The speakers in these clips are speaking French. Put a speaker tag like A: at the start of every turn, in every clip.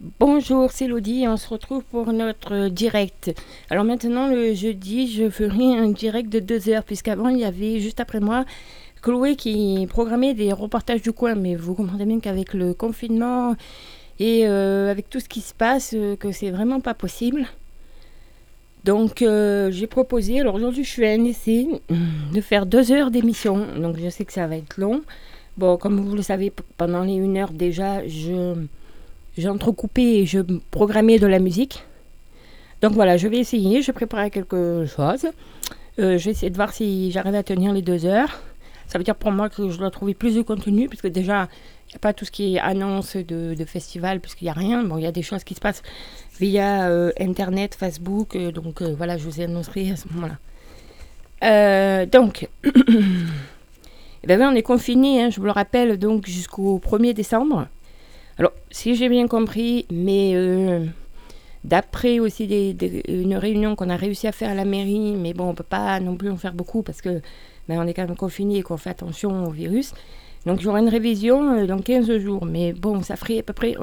A: Bonjour, c'est Lodi. On se retrouve pour notre direct. Alors maintenant, le jeudi, je ferai un direct de deux heures, puisqu'avant, il y avait, juste après moi, Chloé qui programmait des reportages du coin. Mais vous comprenez bien qu'avec le confinement et euh, avec tout ce qui se passe, euh, que c'est vraiment pas possible. Donc euh, j'ai proposé, alors aujourd'hui je suis un essai de faire deux heures d'émission. Donc je sais que ça va être long. Bon, comme vous le savez, pendant les une heure déjà, je j'ai entrecoupé et je programmais de la musique. Donc voilà, je vais essayer, je prépare quelque chose. Euh, je vais essayer de voir si j'arrive à tenir les deux heures. Ça veut dire pour moi que je dois trouver plus de contenu, puisque déjà, il n'y a pas tout ce qui est annonce de, festival, puisqu'il n'y a rien. Bon, il y a des choses qui se passent via euh, Internet, Facebook, euh, donc voilà, je vous annoncerai à ce moment-là. donc, eh ben, on est confiné, hein, je vous le rappelle, donc jusqu'au 1er décembre. Alors, si j'ai bien compris, mais euh, d'après aussi une réunion qu'on a réussi à faire à la mairie, mais bon, on ne peut pas non plus en faire beaucoup parce que ben, on est quand même confiné et qu'on fait attention au virus. Donc, j'aurai une révision euh, dans 15 jours. Mais bon, ça ferait à peu près,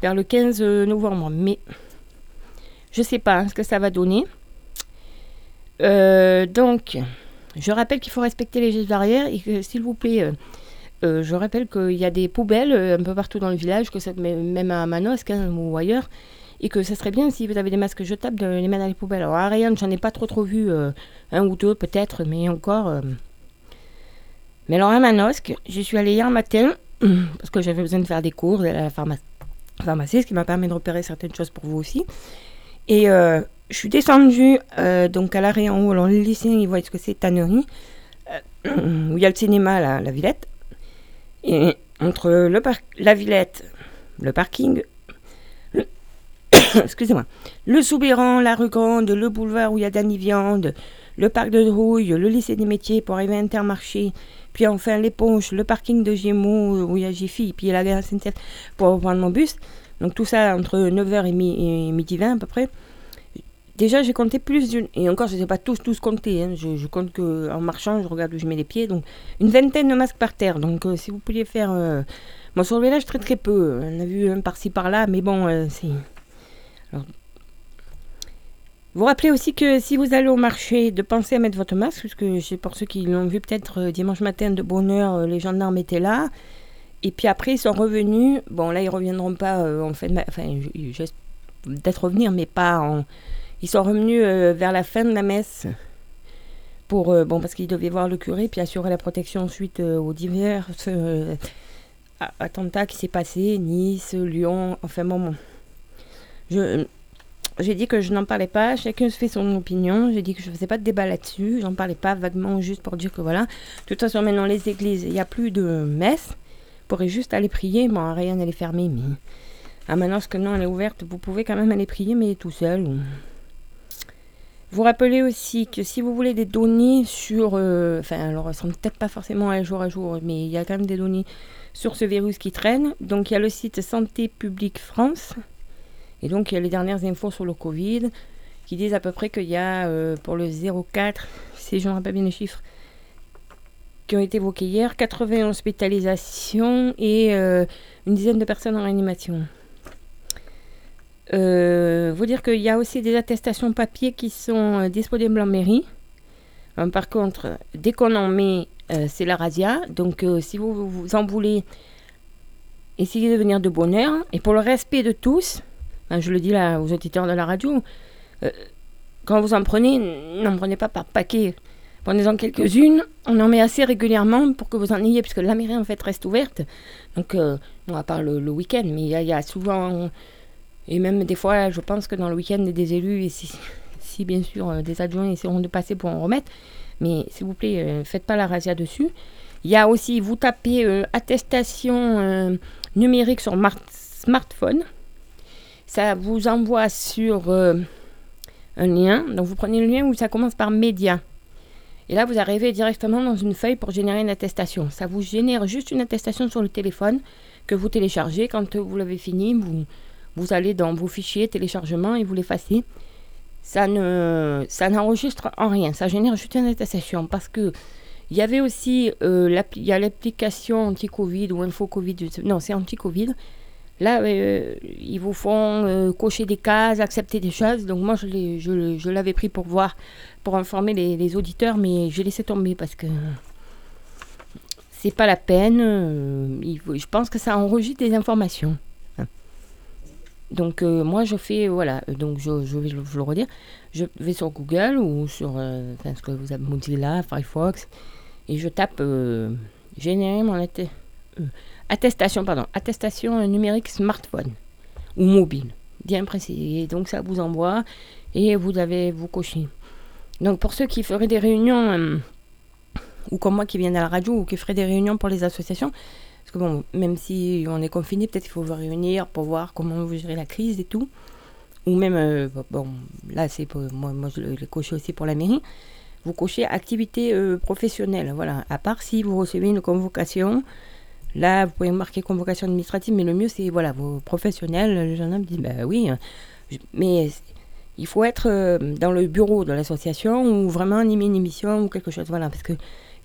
A: vers le 15 novembre. Mais je ne sais pas hein, ce que ça va donner. Euh, donc, je rappelle qu'il faut respecter les gestes barrières et que, s'il vous plaît, euh, je rappelle qu'il y a des poubelles euh, un peu partout dans le village, que ça, même à Manosque hein, ou ailleurs, et que ça serait bien si vous avez des masques jetables de les mettre dans les poubelles. Alors à Ariane, j'en ai pas trop trop vu, euh, un ou deux peut-être, mais encore. Mais alors à Manosque, j'y suis allée hier matin, parce que j'avais besoin de faire des cours à la pharmacie, ce qui m'a permis de repérer certaines choses pour vous aussi. Et je suis descendue donc à l'arrêt en haut, alors les lycéens ils voient ce que c'est tannerie, où il y a le cinéma, la Villette. Et entre le la Villette, le parking, excusez-moi, le Soubéran, la rue Grande, le boulevard où il y a Danny Viande, le parc de Drouille, le lycée des métiers pour arriver à Intermarché, puis enfin l'éponge, le parking de Gémeaux où il y a Jiffy, puis la gare saint pour prendre mon bus. Donc tout ça entre 9h et, midi 20 à peu près. Déjà, j'ai compté plus d'une. Et encore, je ne sais pas tous, tous compter. Hein. Je, compte qu'en marchant, je regarde où je mets les pieds. Donc, une vingtaine de masques par terre. Donc, euh, si vous pouviez faire. Euh... Bon, sur le village, très très peu. On a vu un par-ci par-là. Mais bon, euh, c'est. Vous rappelez aussi que si vous allez au marché, de penser à mettre votre masque, puisque pour ceux qui l'ont vu peut-être euh, dimanche matin de bonne heure, les gendarmes étaient là. Et puis après, ils sont revenus. Bon, là, ils reviendront pas en fait. Enfin, j'espère peut-être revenir, mais pas en ils sont revenus euh, vers la fin de la messe pour euh, bon parce qu'ils devaient voir le curé puis assurer la protection suite euh, aux divers attentats qui s'est passé Nice, Lyon, enfin bon. Je j'ai dit que je n'en parlais pas, chacun se fait son opinion. J'ai dit que je ne faisais pas de débat là-dessus, j'en parlais pas vaguement juste pour dire que voilà. De toute façon, maintenant, les églises, il n'y a plus de messe. Vous pourrez juste aller prier. Bon, rien, elle est fermée, mais. Ah, maintenant, ce que non, elle est ouverte, vous pouvez quand même aller prier, mais tout seul. Vous rappelez aussi que si vous voulez des données sur, euh, enfin alors elles sont peut-être pas forcément à jour à jour, mais il y a quand même des données sur ce virus qui traîne. Donc il y a le site Santé publique France, et donc il y a les dernières infos sur le Covid, qui disent à peu près qu'il y a euh, pour le 04, si je ne rappelle bien les chiffres, qui ont été évoqués hier, 80 hospitalisations et euh, une dizaine de personnes en réanimation. Euh, vous dire qu'il y a aussi des attestations papier qui sont euh, disponibles en mairie. Euh, par contre, dès qu'on en met, c'est la razzia. Donc, si vous, vous en voulez, essayez de venir de bonne heure. Et pour le respect de tous, je le dis là aux auditeurs de la radio, quand vous en prenez, n'en prenez pas par paquet. Prenez-en quelques-unes. On en met assez régulièrement pour que vous en ayez, puisque la mairie en fait reste ouverte. Donc, on à part le, week-end, mais il y, a souvent et même des fois, je pense que dans le week-end, des élus, et si, bien sûr euh, des adjoints essaieront de passer pour en remettre, mais s'il vous plaît, ne euh, faites pas la razzia dessus. Il y a aussi, vous tapez euh, attestation numérique sur smartphone. Ça vous envoie sur un lien. Donc vous prenez le lien où ça commence par média. Et là, vous arrivez directement dans une feuille pour générer une attestation. Ça vous génère juste une attestation sur le téléphone que vous téléchargez. Quand vous l'avez fini, vous, vous allez dans vos fichiers téléchargement et vous l'effacez. Ça ne, ça n'enregistre en rien. Ça génère juste une attestation parce que il y avait aussi euh, il y a l'application anti-Covid ou info-Covid. Non, c'est anti-Covid. Là, euh, ils vous font euh, cocher des cases, accepter des choses. Donc moi, je, l'avais pris pour voir, pour informer les, auditeurs, mais j'ai laissé tomber parce que c'est pas la peine. Je pense que ça enregistre des informations. Donc moi, je fais, voilà, donc je, vais le redire, je vais sur Google ou sur enfin, ce que vous avez Mozilla, Firefox, et je tape générer mon attestation, pardon, attestation numérique smartphone ou mobile, bien précis. donc ça vous envoie et vous avez vous cocher. Donc pour ceux qui feraient des réunions, euh, ou comme moi qui viennent à la radio, ou qui feraient des réunions pour les associations, que bon, même si on est confiné, peut-être il faut vous réunir pour voir comment vous gérez la crise et tout. Ou même, euh, bon, là c'est moi, moi je l'ai coché aussi pour la mairie. Vous cochez activité euh, professionnelle, voilà. À part si vous recevez une convocation, Là, vous pouvez marquer convocation administrative, mais le mieux, c'est voilà, vos professionnels. Le jeune homme dit bah oui, hein. mais il faut être euh, dans le bureau de l'association ou vraiment animer une émission ou quelque chose. Voilà, parce que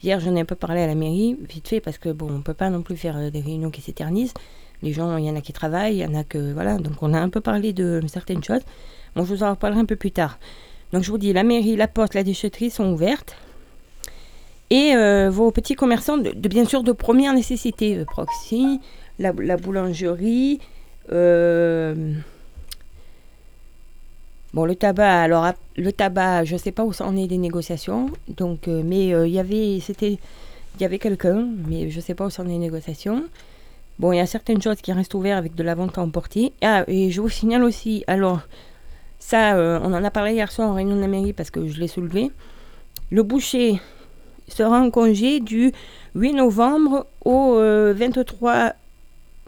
A: hier, j'en ai un peu parlé à la mairie, vite fait, parce que bon, on peut pas non plus faire euh, des réunions qui s'éternisent. Les gens, il y en a qui travaillent, il y en a que. Voilà, donc on a un peu parlé de certaines choses. Bon, je vous en reparlerai un peu plus tard. Donc je vous dis, la mairie, la poste, la déchetterie sont ouvertes et euh, vos petits commerçants, de, bien sûr de première nécessité, euh, Proxy, la, boulangerie, euh, bon le tabac. Alors le tabac, je ne sais pas où ça est des négociations, donc mais il y avait il y avait quelqu'un, mais je ne sais pas où ça est des négociations. Bon, il y a certaines choses qui restent ouvertes avec de la vente à emporter. Ah, et je vous signale aussi, alors, ça, on en a parlé hier soir en réunion de la mairie parce que je l'ai soulevé. Le boucher, sera en congé du 8 novembre au 23 euh,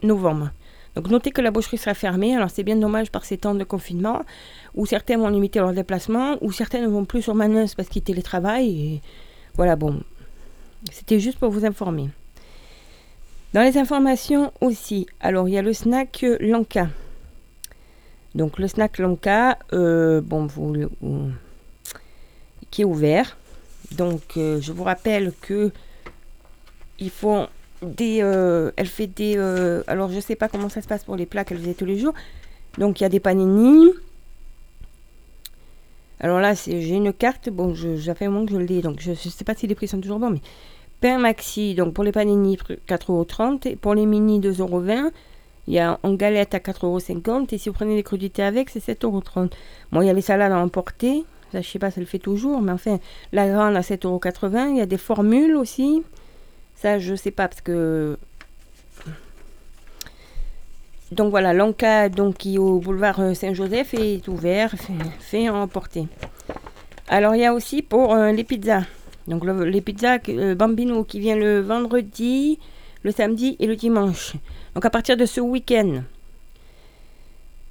A: novembre. Donc notez que la boucherie sera fermée. Alors c'est bien dommage par ces temps de confinement où certains vont limiter leur déplacement, où certains ne vont plus sur Manus parce qu'ils télétravaillent. Et voilà, bon, c'était juste pour vous informer. Dans les informations aussi, alors il y a le snack Lanka. Donc le snack Lanka, euh, bon, vous, qui est ouvert. Donc, euh, je vous rappelle que ils font Euh, elle fait des. Euh, alors, je sais pas comment ça se passe pour les plats qu'elle faisait tous les jours. Donc, il y a des panini. Alors là, j'ai une carte. Bon, j'ai fait un moment que je l'ai. Donc, je ne sais pas si les prix sont toujours bons. Mais pain maxi. Donc, pour les panini, 4,30€. Et pour les mini, 2,20€. Il y a en galette à 4,50€. Et si vous prenez les crudités avec, c'est 7,30€. Bon, il y a les salades à emporter. Ça, je sais pas, ça le fait toujours, mais enfin, la grande à 7,80€. Il y a des formules aussi. Ça, je sais pas, parce que. Donc voilà, l'Anca, donc, qui est au boulevard euh, Saint-Joseph, est ouvert, fait, en emporter. Alors, il y a aussi pour euh, les pizzas. Donc, les pizzas euh, Bambino qui vient le vendredi, le samedi et le dimanche. Donc, à partir de ce week-end.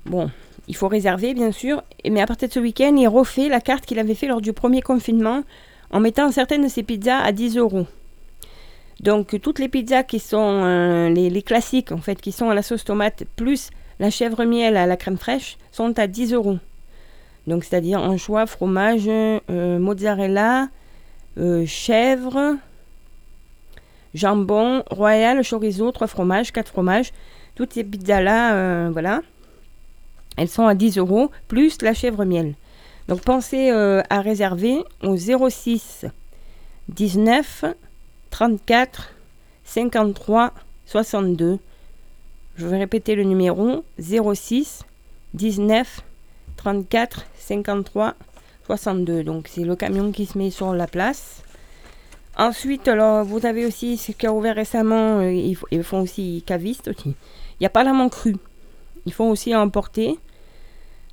A: Bon, il faut réserver, bien sûr, mais à partir de ce week-end, il refait la carte qu'il avait fait lors du premier confinement en mettant certaines de ses pizzas à 10 euros. Donc toutes les pizzas qui sont euh, les, classiques en fait, qui sont à la sauce tomate plus la chèvre miel à la crème fraîche sont à 10 euros. Donc c'est-à-dire anchois, fromage, euh, mozzarella, euh, chèvre, jambon, royal, chorizo, trois fromages, quatre fromages. Toutes ces pizzas là, voilà. Elles sont à 10 euros, plus la chèvre miel. Donc pensez à réserver au 06 19 34 53 62. Je vais répéter le numéro 06 19 34 53 62. Donc c'est le camion qui se met sur la place. Ensuite, alors, vous avez aussi ce qui a ouvert récemment, euh, ils, font aussi cavistes aussi. Il n'y a pas la main crue. Ils font aussi emporter.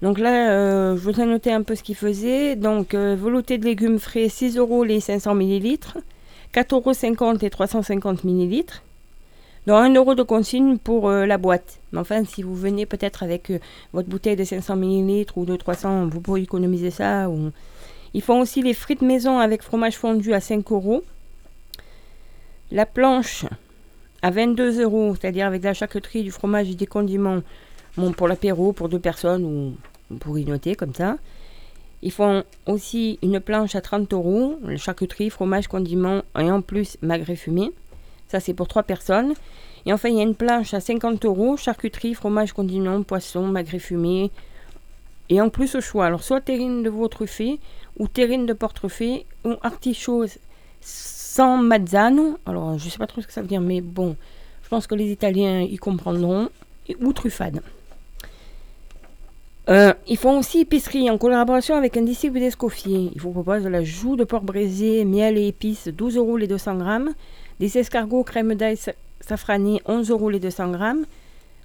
A: Donc là, euh, je vous ai noté un peu ce qu'ils faisaient. Donc, euh, velouté de légumes frais, 6 euros les 500 ml, 4,50 euros les 350 ml. Donc 1 euro de consigne pour euh, la boîte. Mais enfin, si vous venez peut-être avec votre bouteille de 500 ml ou de 300, vous pourrez économiser ça. Ils font aussi les frites maison avec fromage fondu à 5 euros. La planche à 22 euros, c'est-à-dire avec la charcuterie, du fromage et des condiments Bon, pour l'apéro, pour deux personnes, ou pour y noter comme ça. Ils font aussi une planche à 30 euros, charcuterie, fromage, condiments et en plus magret fumé. Ça, c'est pour trois personnes. Et enfin, il y a une planche à 50 euros, charcuterie, fromage continent, poisson, magret fumé. Et en plus, au choix, alors soit terrine de veau truffé, ou terrine de porc truffé, ou artichaut sans mazzano. Alors, je ne sais pas trop ce que ça veut dire, mais bon, je pense que les Italiens y comprendront. ou truffade. Euh, ils font aussi épicerie en collaboration avec un disciple d'Escoffier. Ils vous proposent de la joue de porc braisé, miel et épices, 12 euros les 200 grammes. Des escargots crème d'ail safrané, 11 euros les 200 grammes.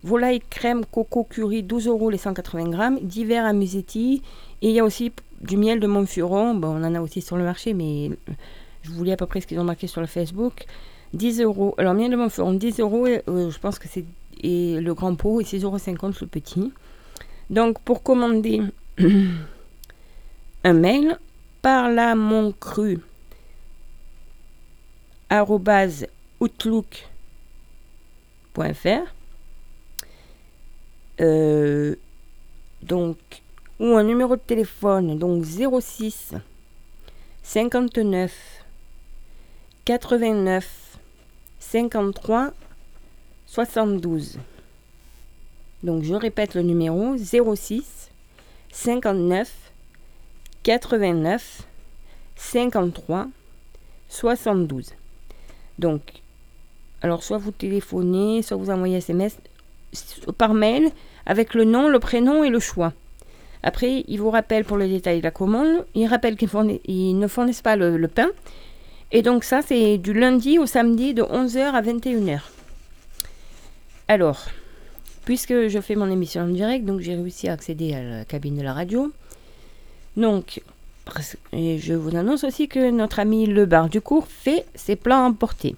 A: Volaille crème coco curry, 12 euros les 180 grammes. Divers à musetti. Et il y a aussi du miel de Montfuron. Bon, on en a aussi sur le marché, mais je vous lis à peu près ce qu'ils ont marqué sur le Facebook. 10 euros. Alors, miel de Montfuron, 10 euros. Euh, je pense que c'est le grand pot et 6,50 euros le petit. Donc, pour commander un mail, par la mon cru outlook.fr euh, donc ou un numéro de téléphone donc 06 59 89 53 72 donc je répète le numéro 06 59 89 53 72. Donc, alors soit vous téléphonez, soit vous envoyez SMS par mail avec le nom, le prénom et le choix. Après, il vous rappelle pour le détail de la commande. Il rappelle qu'ils ne fournissent pas le, pain. Et donc ça, c'est du lundi au samedi de 11h à 21h. Alors, puisque je fais mon émission en direct, donc j'ai réussi à accéder à la cabine de la radio. Donc, et je vous annonce aussi que notre ami Le Bar du Cours fait ses plans emportés.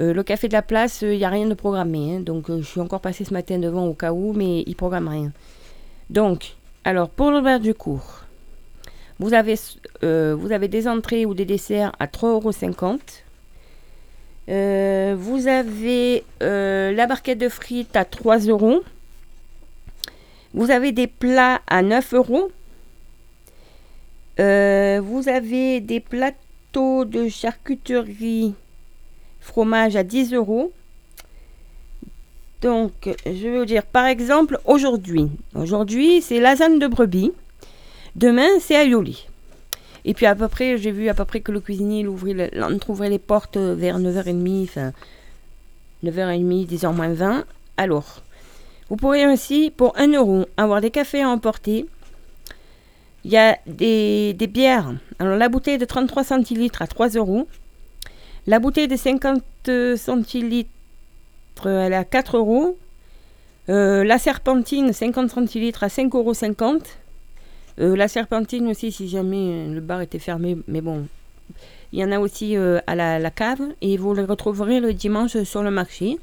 A: Euh, le café de la place, il n'y a rien de programmé. Hein, donc, euh, je suis encore passé ce matin devant au cas où, mais il ne programme rien. Donc, alors, pour le bar du cours, vous avez, euh, vous avez des entrées ou des desserts à 3,50 euros. Euh, vous avez euh, la barquette de frites à 3 euros. Vous avez des plats à 9 euros. Euh, vous avez des plateaux de charcuterie fromage à 10 euros. Donc, je veux dire, par exemple, aujourd'hui. Aujourd'hui, c'est lasagne de brebis. Demain, c'est aioli. Et puis à peu près, j'ai vu à peu près que le cuisinier il ouvrait, ouvrait les portes vers 9h30, enfin 9h30, 10h moins 20. Alors, vous pourrez aussi, pour 1 euro, avoir des cafés à emporter. Il y a des, bières. Alors la bouteille de 33 centilitres à 3 euros. La bouteille de 50 centilitres, elle est à 4 euros. Euh, la serpentine, 50 centilitres à 5,50 euros. Euh, la serpentine aussi, si jamais euh, le bar était fermé, mais bon, il y en a aussi euh, à la, cave et vous les retrouverez le dimanche sur le marché.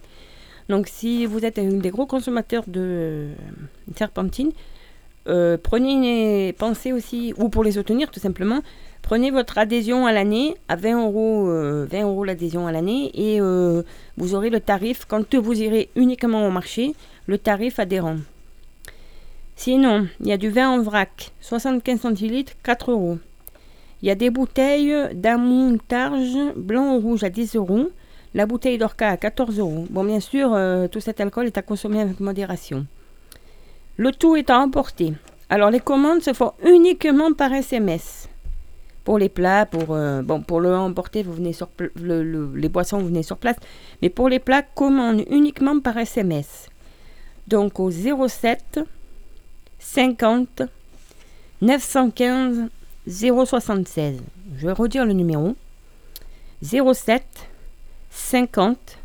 A: Donc si vous êtes un des gros consommateurs de serpentine, prenez, pensez aussi, ou pour les soutenir tout simplement, prenez votre adhésion à l'année à 20 euros, 20 euros l'adhésion à l'année et vous aurez le tarif quand vous irez uniquement au marché, le tarif adhérent. Sinon, il y a du vin en vrac, 75 centilitres, 4 euros. Il y a des bouteilles d'amoutarge blanc ou rouge à 10 euros. La bouteille d'orca à 14 euros. Bon, bien sûr, euh, tout cet alcool est à consommer avec modération. Le tout est à emporter. Alors, les commandes se font uniquement par SMS. Pour les plats, pour, euh, bon, pour le emporter, vous venez sur les boissons, vous venez sur place. Mais pour les plats, commande uniquement par SMS. Donc, au 07 50 915 076. Je vais redire le numéro. 07 50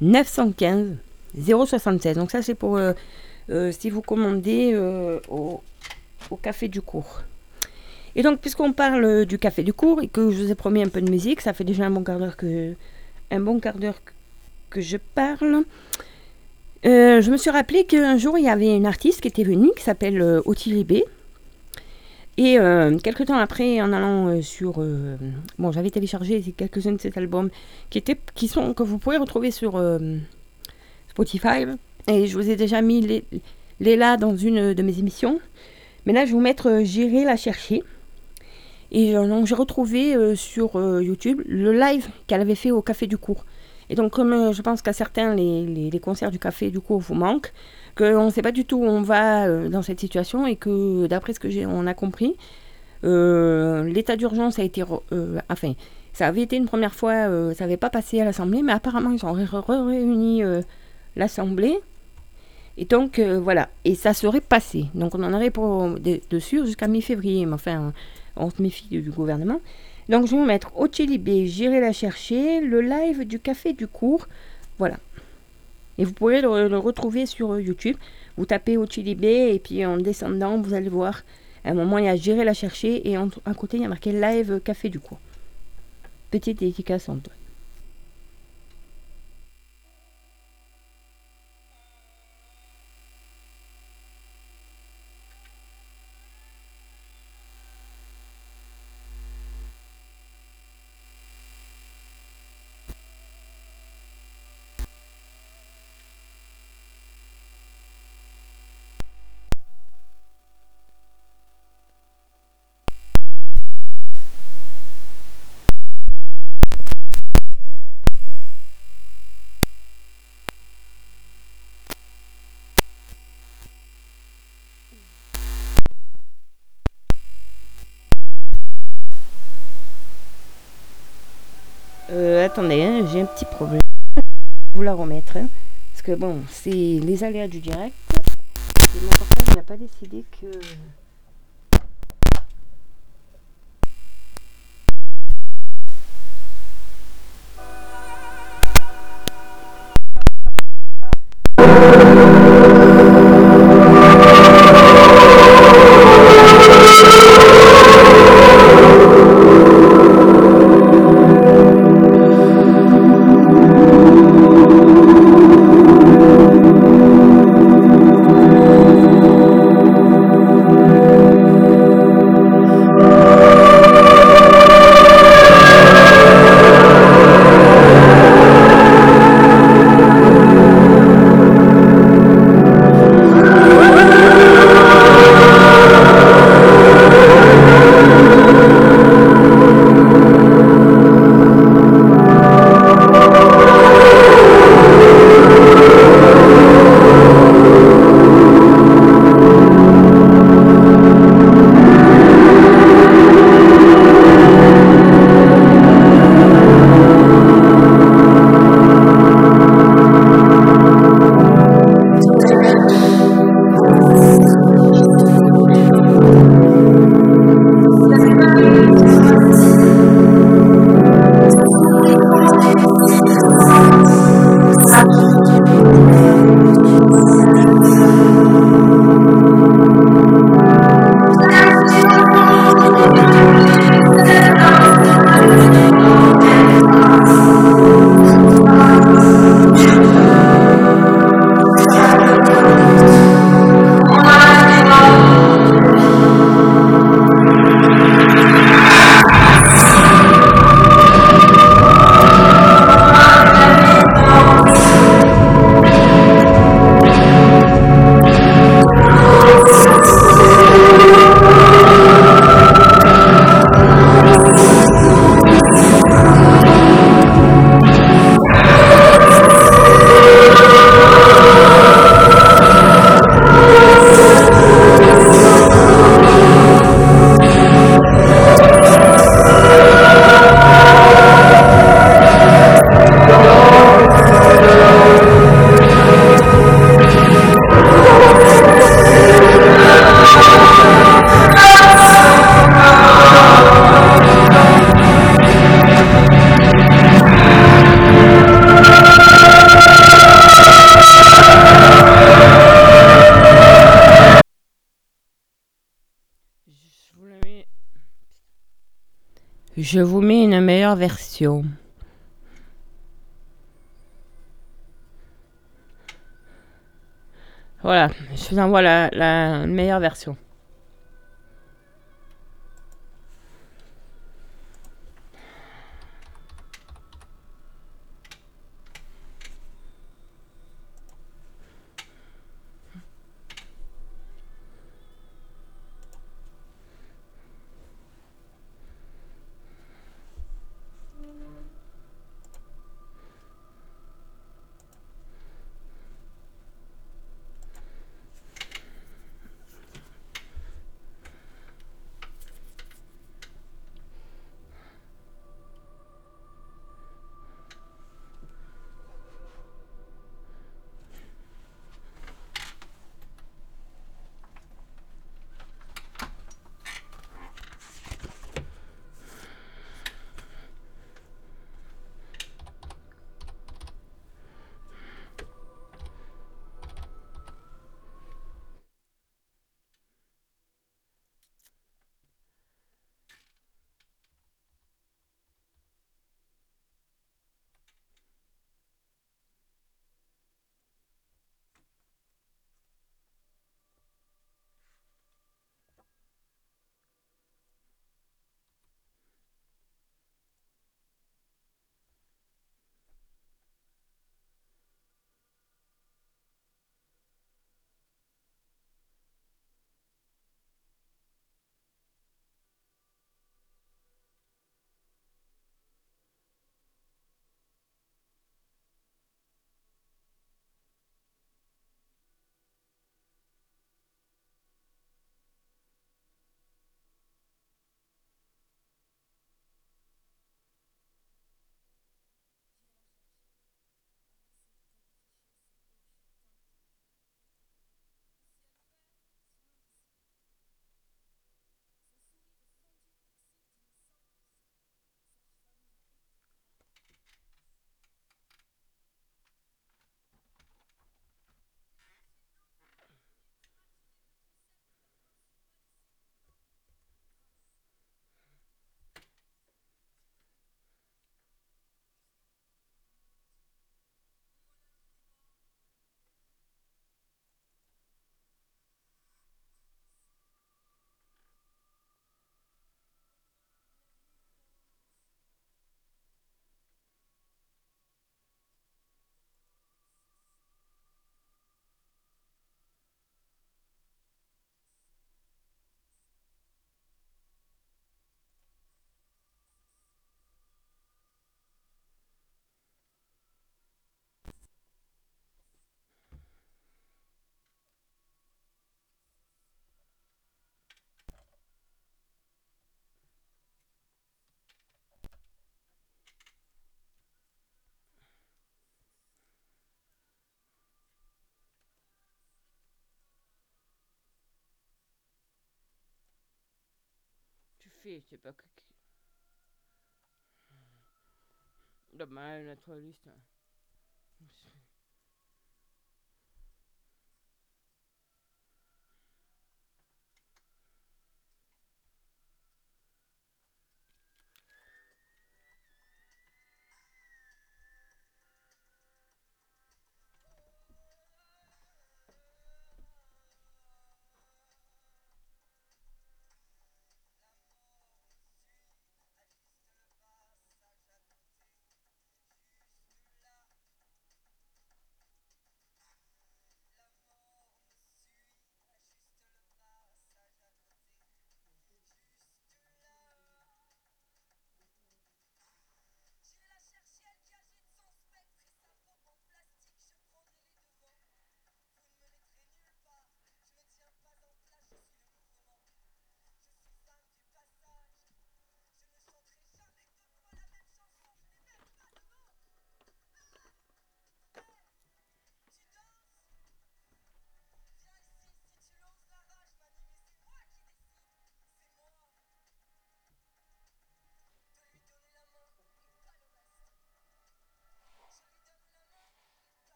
A: 915 076. Donc ça c'est pour euh, euh, si vous commandez euh, au, café du cours. Et donc puisqu'on parle du café du cours et que je vous ai promis un peu de musique, ça fait déjà un bon quart d'heure que un bon quart d'heure que je parle. Euh, je me suis rappelé qu'un jour, il y avait une artiste qui était venue, qui s'appelle euh, Ottilie. Et euh, quelques temps après, en allant sur... bon, j'avais téléchargé quelques-uns de ces albums qui, étaient, qui sont, que vous pouvez retrouver sur Spotify. Et je vous ai déjà mis les, les là dans une de mes émissions. Mais là, je vais vous mettre J'irai la chercher. Et donc, j'ai retrouvé sur YouTube le live qu'elle avait fait au Café du Cours. Et donc, comme euh, je pense qu'à certains, les, les- concerts du café, du coup, vous manquent, qu'on ne sait pas du tout où on va euh, dans cette situation et que, d'après ce que j'ai, on a compris, euh, l'état d'urgence a été. enfin, ça avait été une première fois, ça n'avait pas passé à l'Assemblée, mais apparemment, ils ont réuni l'Assemblée. Et donc, voilà. Et ça serait passé. Donc, on en aurait pour, de, de sûr jusqu'à mi-février. Mais enfin, on se méfie du gouvernement. Donc, je vais vous mettre Ochilibé, j'irai la chercher, le live du café du cours. Voilà. Et vous pourrez le, retrouver sur euh, YouTube. Vous tapez Ochilibé et puis en descendant, vous allez voir. À un moment, il y a J'irai la chercher et à côté, il y a marqué live café du cours. Petite dédicace en toi. Euh, attendez, j'ai un petit problème. Vous la remettre. hein, parce que bon, c'est les aléas du direct. Et mon portable n'a pas décidé que. Je vous mets une meilleure version. Voilà, je vous envoie la, meilleure version. C'est pas que. Dommage, naturaliste.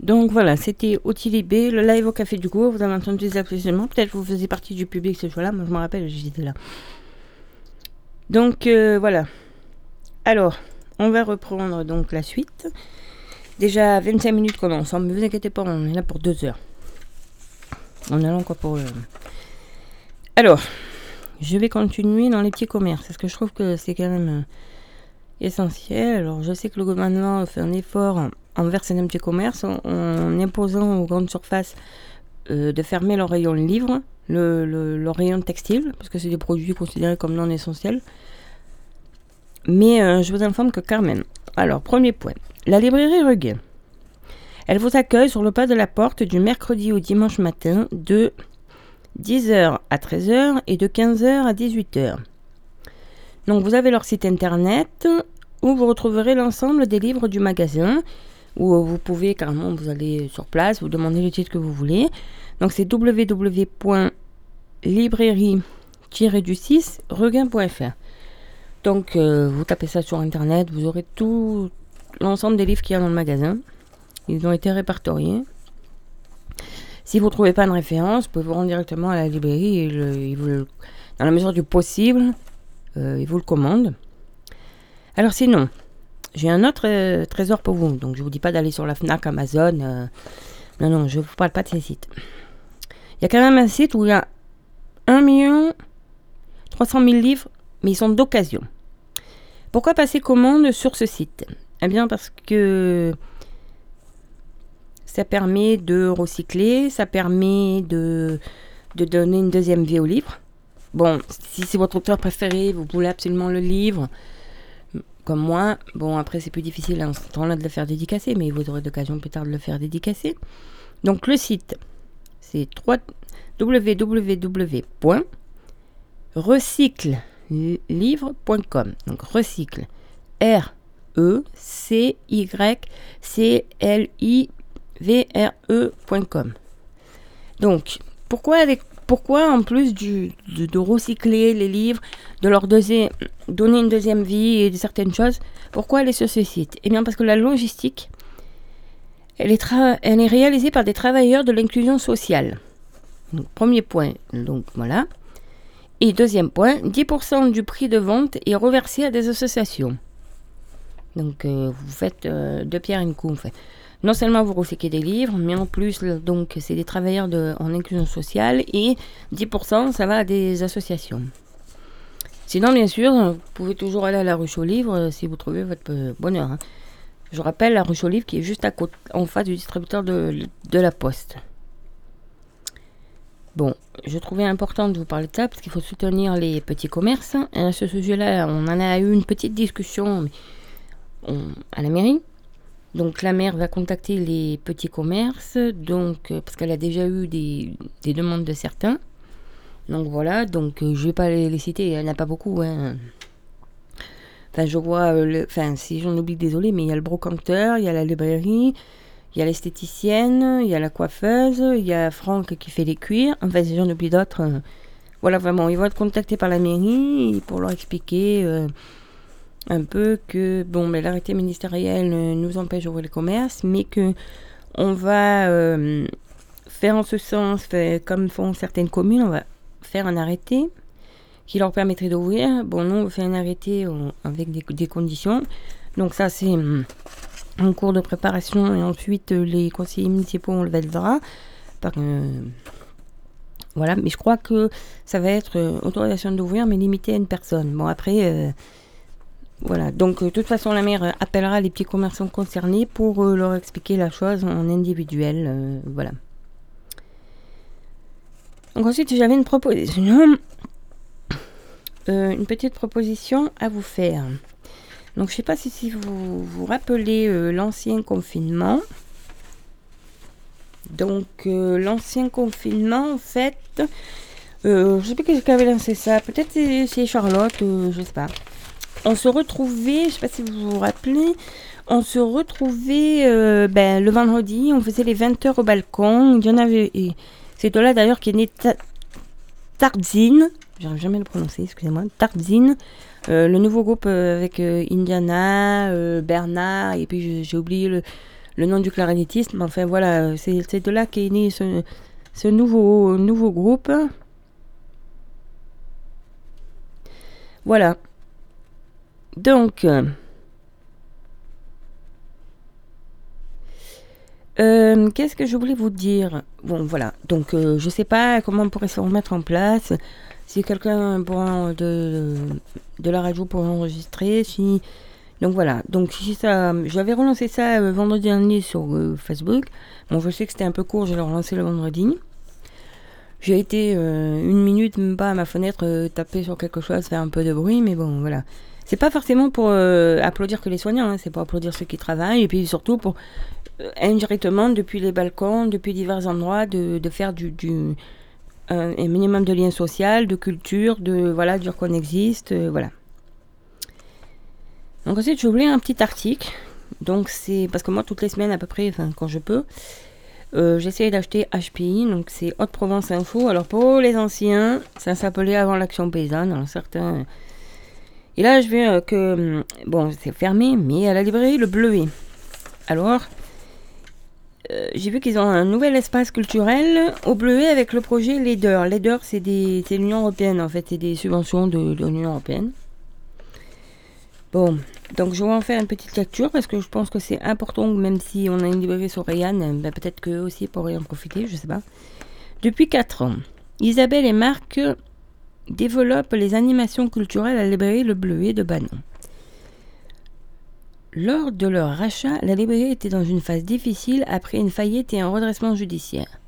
A: Donc voilà, c'était Otilibé, le live au Café du Cours. Vous avez entendu des applaudissements. Peut-être que vous faisiez partie du public ce jour-là. Moi, je me rappelle, j'étais là. Donc euh, voilà. Alors, on va reprendre donc la suite. Déjà 25 minutes qu'on est ensemble, mais vous inquiétez pas, on est là pour deux heures. On est là encore pour. Euh, Alors, je vais continuer dans les petits commerces, parce que je trouve que c'est quand même euh, essentiel. Alors, je sais que le gouvernement fait un effort envers ces petits commerces en, imposant aux grandes surfaces euh, de fermer leur rayon livre, le, le, rayon textile, parce que c'est des produits considérés comme non essentiels. Mais euh, je vous informe que Carmen. Alors, premier point. La librairie Reguet. Elle vous accueille sur le pas de la porte du mercredi au dimanche matin de 10h à 13h et de 15h à 18h. Donc vous avez leur site internet où vous retrouverez l'ensemble des livres du magasin où vous pouvez carrément, vous allez sur place, vous demandez le titre que vous voulez. Donc c'est www.librairie-du6 regain.fr. Donc euh, vous tapez ça sur internet, vous aurez tout l'ensemble des livres qu'il y a dans le magasin. Ils ont été répertoriés. Si vous ne trouvez pas de référence, vous pouvez vous rendre directement à la librairie dans la mesure du possible, euh, ils vous le commandent. Alors sinon, j'ai un autre euh, trésor pour vous. Donc je vous dis pas d'aller sur la Fnac, Amazon. Euh, non, non, je vous parle pas de ces sites. Il y a quand même un site où il y a 1 million 300 000 livres, mais ils sont d'occasion. Pourquoi passer commande sur ce site? Eh bien parce que ça permet de recycler, ça permet de, de donner une deuxième vie au livre. Bon, si c'est votre auteur préféré, vous voulez absolument le livre, comme moi. Bon, après, c'est plus difficile en ce temps-là de le faire dédicacer, mais vous aurez l'occasion plus tard de le faire dédicacer. Donc, le site, c'est www.recyclelivre.com. Donc, recycle. R-E-C-Y-C-L-I-V-R-E.com. Donc, pourquoi avec pourquoi, en plus de, recycler les livres, de leur donner, une deuxième vie et de certaines choses, pourquoi aller sur ce site Eh bien, parce que la logistique, elle est, réalisée par des travailleurs de l'inclusion sociale. Donc, premier point, donc voilà. Et deuxième point, 10% du prix de vente est reversé à des associations. Donc vous faites deux pierres une coup. En fait. Non seulement vous recyclez des livres, mais en plus, donc c'est des travailleurs de, en inclusion sociale et 10% ça va à des associations. Sinon, bien sûr, vous pouvez toujours aller à la ruche aux livres si vous trouvez votre bonheur. Hein. Je rappelle la ruche aux livres qui est juste à côté, en face du distributeur de, de la poste. Bon, je trouvais important de vous parler de ça parce qu'il faut soutenir les petits commerces. Et à ce sujet-là, on en a eu une petite discussion à la mairie. Donc la maire va contacter les petits commerces, donc euh, parce qu'elle a déjà eu des, demandes de certains. Donc voilà, donc euh, je vais pas les, citer, il n'y en a pas beaucoup. Hein. Enfin, je vois, euh, enfin, si j'en oublie, désolé, mais il y a le brocanteur, il y a la librairie, il y a l'esthéticienne, il y a la coiffeuse, il y a Franck qui fait les cuirs. Enfin, si j'en oublie d'autres, voilà, vraiment, ils vont être contactés par la mairie pour leur expliquer un peu que bon, mais l'arrêté ministériel nous empêche d'ouvrir les commerces, mais que on va euh, faire en ce sens, comme font certaines communes, on va faire un arrêté qui leur permettrait d'ouvrir. Bon, nous, on fait un arrêté avec des, conditions. Donc ça, c'est hum, en cours de préparation et ensuite les conseillers municipaux, on le validera. Euh, voilà, mais je crois que ça va être euh, autorisation d'ouvrir, mais limité à une personne. Bon, après, voilà, donc euh, de toute façon, la maire appellera les petits commerçants concernés pour euh, leur expliquer la chose en individuel. Euh, voilà. Donc ensuite, j'avais une proposition, une petite proposition à vous faire. Donc je ne sais pas si, vous vous rappelez l'ancien confinement. Donc l'ancien confinement, en fait, je ne sais pas qui avait lancé ça. Peut-être c'est Charlotte, je ne sais pas on se retrouvait, je ne sais pas si vous vous rappelez, on se retrouvait euh, ben, le vendredi, on faisait les 20 heures au balcon. Il y en avait. C'est de là d'ailleurs qui est né Tarzine, j'arrive jamais à le prononcer, excusez-moi, Tarzine. Euh, le nouveau groupe euh, avec Indiana, Bernard, et puis j'ai oublié le, nom du clarinettiste, mais enfin voilà, c'est de là qu'est né ce, nouveau groupe. Voilà. Donc, euh, euh, qu'est-ce que je voulais vous dire? Bon, voilà. Donc, euh, je ne sais pas comment on pourrait se remettre en place. Si quelqu'un de, de la radio pour enregistrer, si donc voilà. Donc si ça, j'avais relancé ça vendredi dernier sur Facebook. Bon, je sais que c'était un peu court. Je l'ai relancé le vendredi. J'ai été une minute, même pas à ma fenêtre, taper sur quelque chose, faire un peu de bruit, mais bon, voilà. C'est pas forcément pour euh, applaudir que les soignants, hein, c'est pour applaudir ceux qui travaillent, et puis surtout pour euh, indirectement, depuis les balcons, depuis divers endroits, de, faire du, un minimum de lien social, de culture, de voilà, dire qu'on existe, euh, voilà. Donc ensuite, j'ai oublié un petit article. Donc c'est parce que moi, toutes les semaines à peu près, enfin quand je peux, j'essaie d'acheter HPI, donc c'est Haute-Provence Info. Alors pour les anciens, ça s'appelait avant l'Action Paysanne. Alors certains et là, je vais euh, que. Hum, bon, c'est fermé, mais à la librairie Le Bleuet. Alors, euh, j'ai vu qu'ils ont un nouvel espace culturel au Bleuet avec le projet LEADER. LEADER, c'est l'Union Européenne, en fait, c'est des subventions de, l'Union Européenne. Bon, donc je vais en faire une petite lecture parce que je pense que c'est important, même si on a une librairie sur Rayan, ben peut-être qu'eux aussi pourraient en profiter, je sais pas. Depuis 4 ans, Isabelle et Marc développe les animations culturelles à la librairie Le Bleuet de Banon. Lors de leur rachat, la librairie était dans une phase difficile après une faillite et un redressement judiciaire.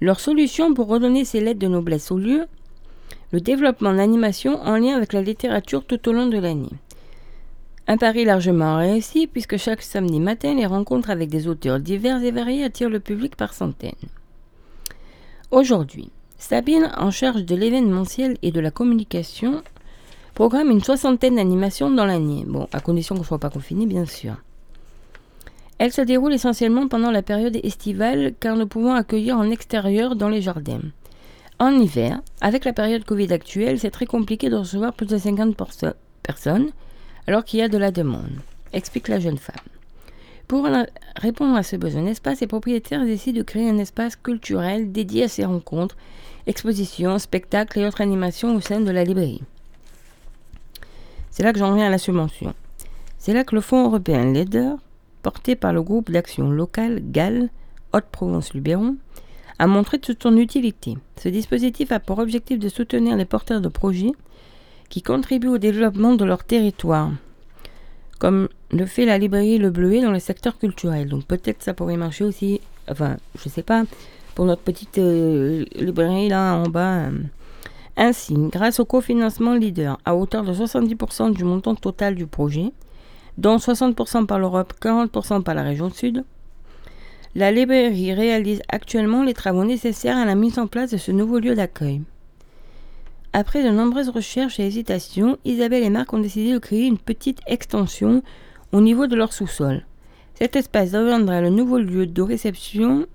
A: Leur solution pour redonner ses lettres de noblesse au lieu, le développement d'animations en lien avec la littérature tout au long de l'année. Un pari largement réussi puisque chaque samedi matin, les rencontres avec des auteurs divers et variés attirent le public par centaines. Aujourd'hui, Sabine, en charge de l'événementiel et de la communication, programme une soixantaine d'animations dans l'année. Bon, à condition qu'on ne soit pas confiné, bien sûr. Elle se déroule essentiellement pendant la période estivale car nous pouvons accueillir en extérieur dans les jardins. En hiver, avec la période Covid actuelle, c'est très compliqué de recevoir plus de 50 personnes alors qu'il y a de la demande, explique la jeune femme. Pour répondre à ce besoin d'espace, les propriétaires décident de créer un espace culturel dédié à ces rencontres expositions, spectacles et autres animations au sein de la librairie. C'est là que j'en viens à la subvention. C'est là que le Fonds européen LEADER, porté par le groupe d'action locale GAL, Haute-Provence-Luberon, a montré toute son utilité. Ce dispositif a pour objectif de soutenir les porteurs de projets qui contribuent au développement de leur territoire, comme le fait la librairie Le Bleuet dans le secteur culturel. Donc peut-être ça pourrait marcher aussi, enfin je sais pas, pour notre petite euh, librairie là en bas. Euh. Ainsi, grâce au cofinancement leader à hauteur de 70% du montant total du projet, dont 60% par l'Europe, 40% par la région sud, la librairie réalise actuellement les travaux nécessaires à la mise en place de ce nouveau lieu d'accueil. Après de nombreuses recherches et hésitations, Isabelle et Marc ont décidé de créer une petite extension au niveau de leur sous-sol. Cet espace deviendra le nouveau lieu de réception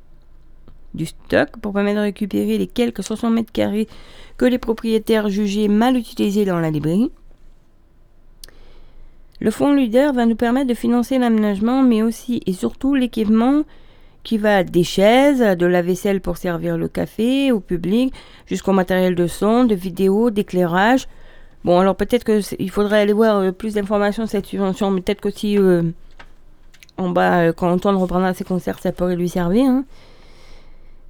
A: du stock pour permettre de récupérer les quelques 60 mètres carrés que les propriétaires jugeaient mal utilisés dans la librairie. Le fonds leader va nous permettre de financer l'aménagement, mais aussi et surtout l'équipement qui va des chaises, de la vaisselle pour servir le café au public, jusqu'au matériel de son, de vidéo, d'éclairage. Bon, alors peut-être qu'il faudrait aller voir euh, plus d'informations sur cette subvention, mais peut-être qu'aussi euh, en bas, euh, quand Antoine reprendra ses concerts, ça pourrait lui servir. Hein.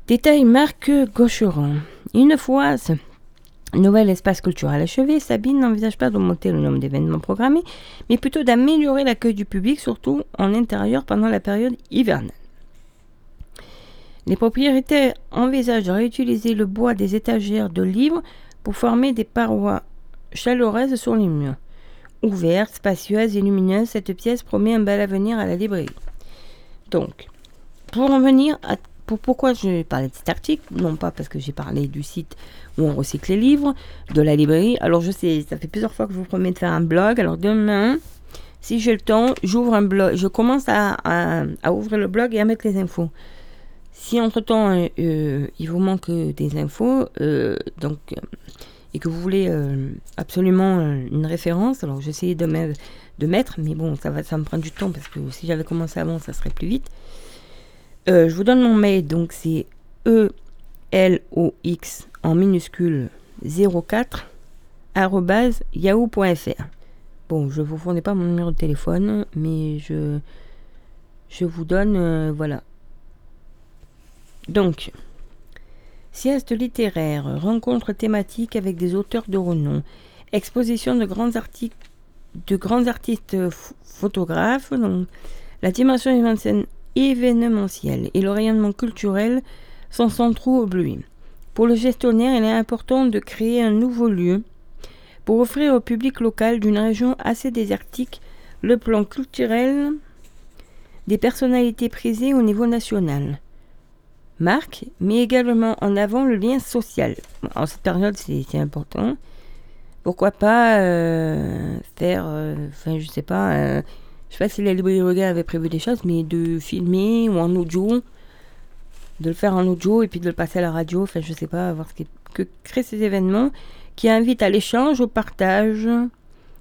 A: Détail Marc Gaucheron. Une fois ce nouvel espace culturel achevé, Sabine n'envisage pas d'augmenter le nombre d'événements programmés, mais plutôt d'améliorer l'accueil du public, surtout en intérieur pendant la période hivernale. Les propriétaires envisagent de réutiliser le bois des étagères de livres pour former des parois chaleureuses sur les murs. Ouverte, spacieuse et lumineuse, cette pièce promet un bel avenir à la librairie. Donc, pour en venir à pourquoi je parlais de cet article? Non pas parce que j'ai parlé du site où on recycle les livres, de la librairie. Alors je sais, ça fait plusieurs fois que je vous promets de faire un blog. Alors demain, si j'ai le temps, j'ouvre un blog. Je commence à, ouvrir le blog et à mettre les infos. Si entre-temps, euh, euh, il vous manque des infos, euh, donc, et que vous voulez absolument une référence, alors j'essaie de, de mettre, mais bon, ça va, ça me prend du temps parce que si j'avais commencé avant, ça serait plus vite. Euh, je vous donne mon mail, donc c'est E-L-O-X en minuscule 04 yahoo.fr. Bon, je vous fournis pas mon numéro de téléphone, mais je, je vous donne, euh, voilà. Donc, sieste littéraire, rencontre thématique avec des auteurs de renom, exposition de grands articles de grands artistes photographes, donc la dimension événementiel et le rayonnement culturel sont centraux au. Pour le gestionnaire, il est important de créer un nouveau lieu pour offrir au public local d'une région assez désertique le plan culturel des personnalités prisées au niveau national. Marque met également en avant le lien social. En cette période, c'est important. Pourquoi pas euh, faire, euh, enfin, je sais pas, euh, je sais pas si la librairie Regard avait prévu des choses, mais de filmer ou en audio, de le faire en audio et puis de le passer à la radio, enfin je sais pas, voir ce que créent ces événements qui invitent à l'échange, au partage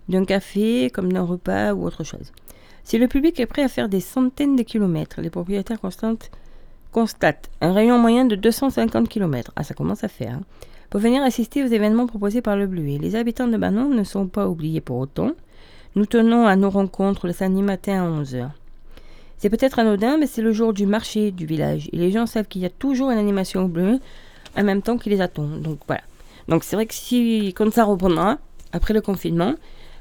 A: d'un café, comme d'un repas ou autre chose. Si le public est prêt à faire des centaines de kilomètres, les propriétaires constatent un rayon moyen de 250 km. Ah, ça commence à faire. Hein. Pour venir assister aux événements proposés par le Bleuet. Les habitants de Banon ne sont pas oubliés pour autant. Nous tenons à nos rencontres le samedi matin à 11h. C'est peut-être anodin, mais c'est le jour du marché du village. Et les gens savent qu'il y a toujours une animation bleue en même temps qu'ils les attendent. Donc voilà. Donc c'est vrai que si, quand ça reprendra, après le confinement,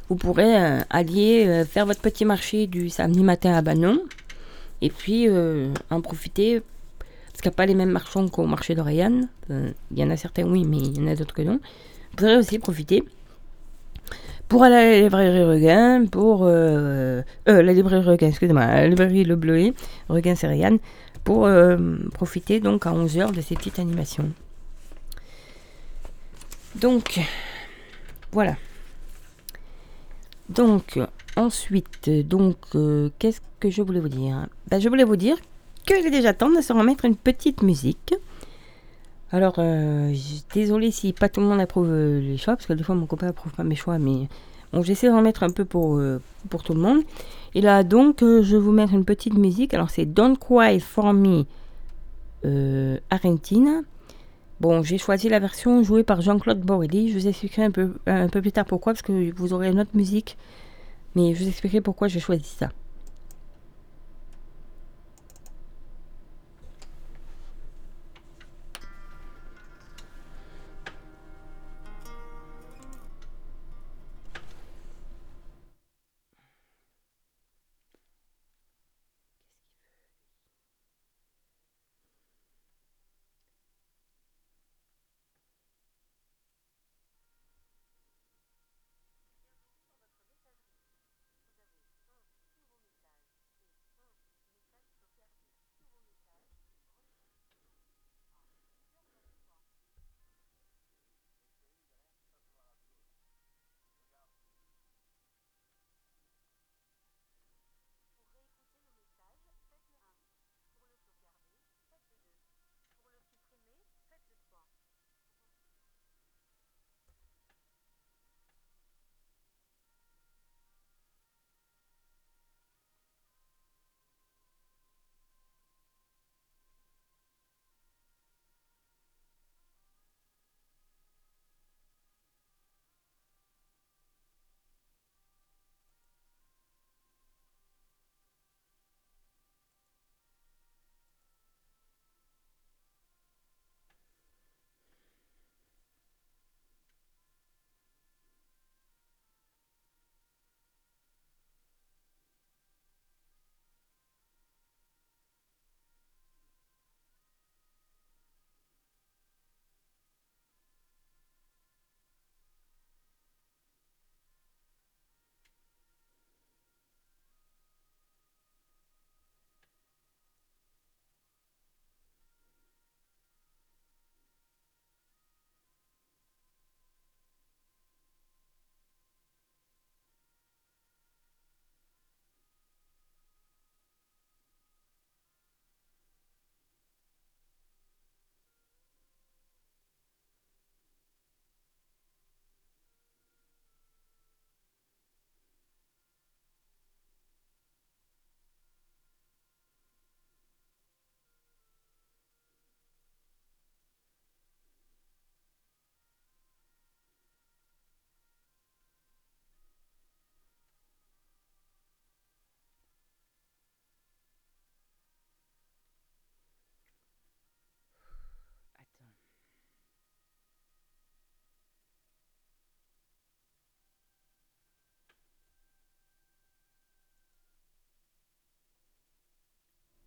A: vous pourrez euh, allier, euh, faire votre petit marché du samedi matin à Banon. Et puis euh, en profiter. Parce qu'il n'y a pas les mêmes marchands qu'au marché de Il y en a certains oui, mais il y en a d'autres que non. Vous pourrez aussi profiter pour aller à la librairie Regain, pour euh, euh, la librairie Regain, excusez-moi, la librairie Le Bleuet, Regain Sériane, pour euh, profiter donc à 11h de ces petites animations. Donc, voilà. Donc, ensuite, donc, qu'est-ce que je voulais vous dire? Ben, Je voulais vous dire qu'il est déjà temps de se remettre une petite musique. Alors, euh, désolé si pas tout le monde approuve euh, les choix, parce que des fois mon copain approuve pas mes choix, mais bon, j'essaie d'en mettre un peu pour, euh, pour tout le monde. Et là, donc, je vais vous mettre une petite musique. Alors, c'est Don't Cry for Me Argentina. Bon, j'ai choisi la version jouée par Jean-Claude Borelli. Je vous expliquerai un peu, un peu plus tard pourquoi, parce que vous aurez une autre musique Mais je vous expliquerai pourquoi j'ai choisi ça.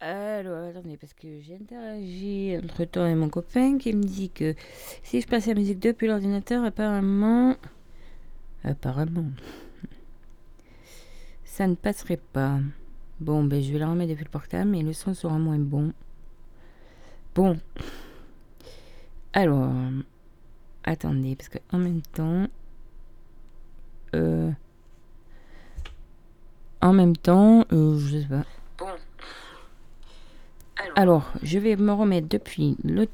A: Alors, attendez, parce que j'ai interagi entre temps avec mon copain qui me dit que si je passais la musique depuis l'ordinateur, apparemment. Apparemment. Ça ne passerait pas. Bon, ben je vais la remettre depuis le portable, mais le son sera moins bon. Bon. Alors. Attendez, parce que en même temps. Euh, en même temps, euh, je sais pas. Alors, je vais me remettre depuis le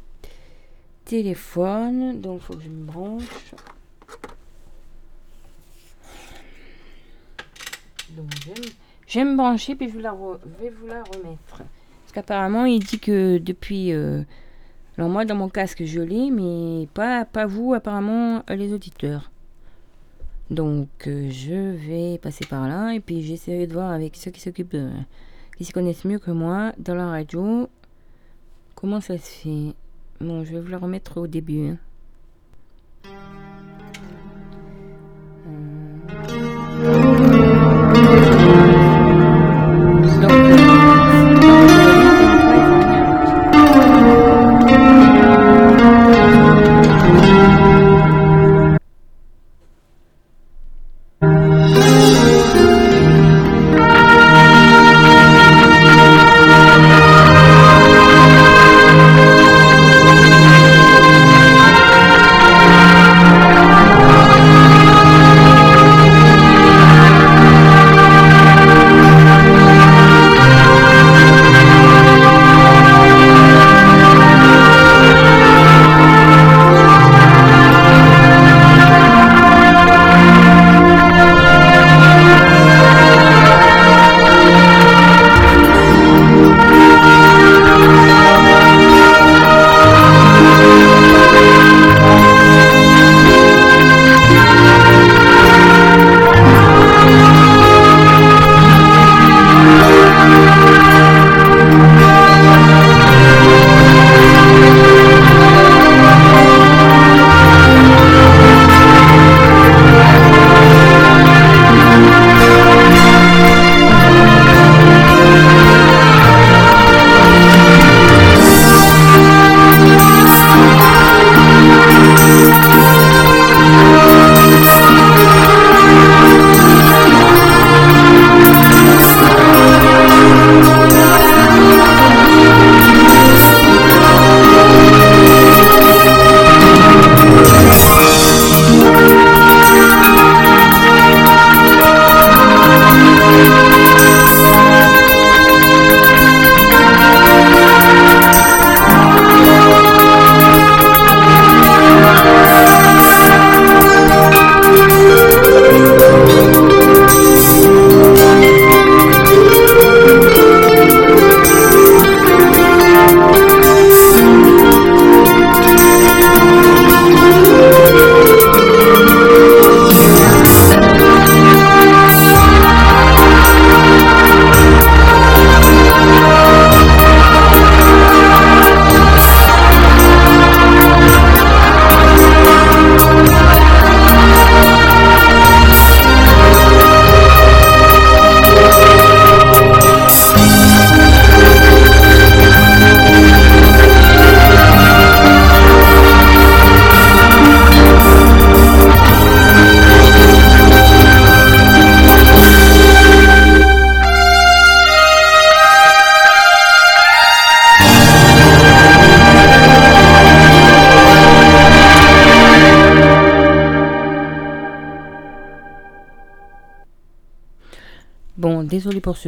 A: téléphone. Donc, il faut que je me branche. Donc, je vais me brancher, puis je vais, vous la remettre. Parce qu'apparemment, il dit que depuis... Euh, alors moi, dans mon casque, je l'ai, mais pas, pas vous, apparemment, les auditeurs. Donc, euh, je vais passer par là, et puis j'essaierai de voir avec ceux qui s'occupent qui se connaissent mieux que moi dans la radio. Comment ça se fait? Bon, je vais vous la remettre au début. Hein.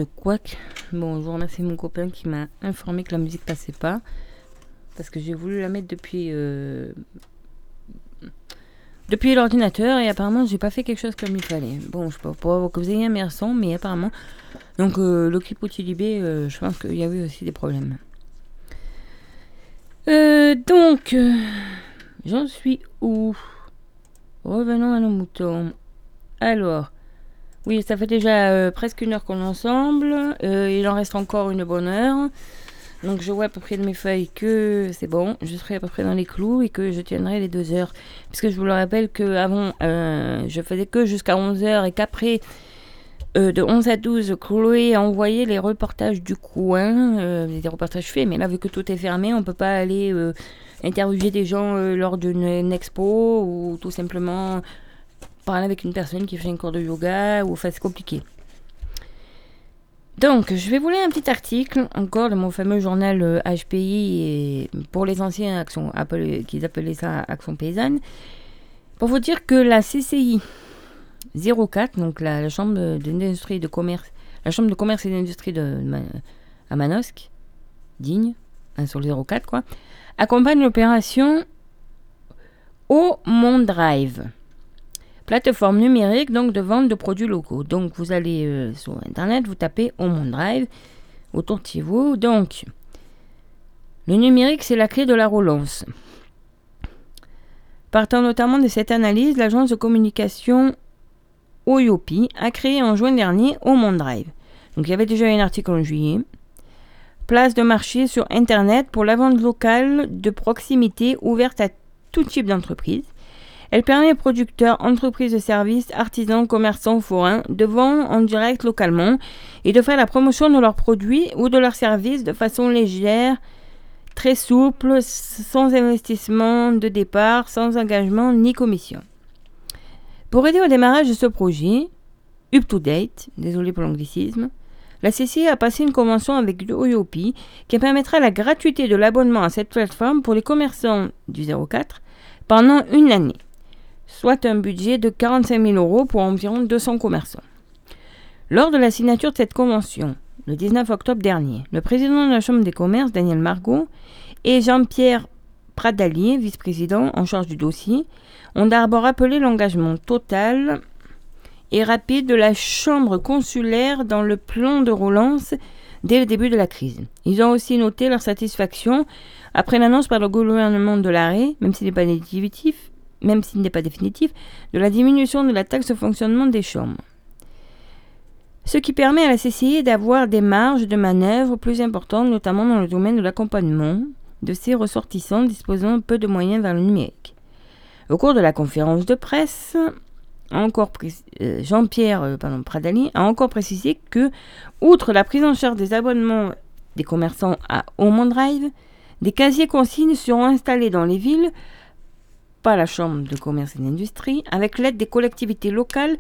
A: Ce. Bon, je vous remercie mon copain qui m'a informé que la musique passait pas. Parce que j'ai voulu la mettre depuis. Euh, depuis l'ordinateur et apparemment j'ai pas fait quelque chose comme il fallait. Bon, je sais pas pour que vous ayez un meilleur son, mais apparemment. Donc euh, le clip Libé, euh, je pense qu'il y avait aussi des problèmes. Donc, j'en suis où? Revenons à nos moutons. Alors, oui, ça fait déjà presque une heure qu'on est ensemble. il en reste encore une bonne heure. Donc je vois à peu près de mes feuilles que c'est bon, je serai à peu près dans les clous et que je tiendrai les deux heures. Puisque je vous le rappelle que avant, euh, je faisais que jusqu'à 11 heures et qu'après, euh, de 11 à 12, Chloé a envoyé les reportages du coin, euh, des reportages faits, mais là vu que tout est fermé, on peut pas aller interviewer des gens lors d'une expo ou tout simplement parler avec une personne qui fait un cours de yoga ou enfin c'est compliqué. Donc, je vais vous lire un petit article encore de mon fameux journal HPI euh, et pour les anciens actions, qu'ils appelaient ça Action Paysanne, pour vous dire que la CCI 04, donc la, chambre d'industrie de commerce, la chambre de commerce et d'industrie de, à Manosque, digne, hein, sur le 04 quoi, accompagne l'opération au Monde Drive plateforme numérique donc de vente de produits locaux. Donc vous allez euh, sur internet, vous tapez Monde Drive autour de vous. Donc le numérique c'est la clé de la relance. Partant notamment de cette analyse, l'agence de communication Oyopi a créé en juin dernier Monde Drive. Donc il y avait déjà un article en juillet. Place de marché sur Internet pour la vente locale de proximité ouverte à tout type d'entreprise. Elle permet aux producteurs, entreprises de services, artisans, commerçants, forains de vendre en direct localement et de faire la promotion de leurs produits ou de leurs services de façon légère, très souple, sans investissement de départ, sans engagement ni commission. Pour aider au démarrage de ce projet, Up to Date, désolé pour l'anglicisme, la CCI a passé une convention avec Oyopi qui permettra la gratuité de l'abonnement à cette plateforme pour les commerçants du 04 pendant une année soit un budget de 45 000 euros pour environ 200 commerçants. Lors de la signature de cette convention, le 19 octobre dernier, le président de la Chambre des commerces, Daniel Margot, et Jean-Pierre Pradalier, vice-président en charge du dossier, ont d'abord rappelé l'engagement total et rapide de la Chambre consulaire dans le plan de relance dès le début de la crise. Ils ont aussi noté leur satisfaction après l'annonce par le gouvernement de l'arrêt, même s'il n'est pas définitif, même s'il n'est pas définitif, de la diminution de la taxe de fonctionnement des chambres. Ce qui permet à la CCI d'avoir des marges de manœuvre plus importantes, notamment dans le domaine de l'accompagnement de ses ressortissants disposant peu de moyens vers le numérique. Au cours de la conférence de presse, euh, Jean-Pierre euh, Pradali a encore précisé que, outre la prise en charge des abonnements des commerçants à Home Drive, des casiers consignes seront installés dans les villes pas la Chambre de commerce et d'industrie, avec l'aide des collectivités locales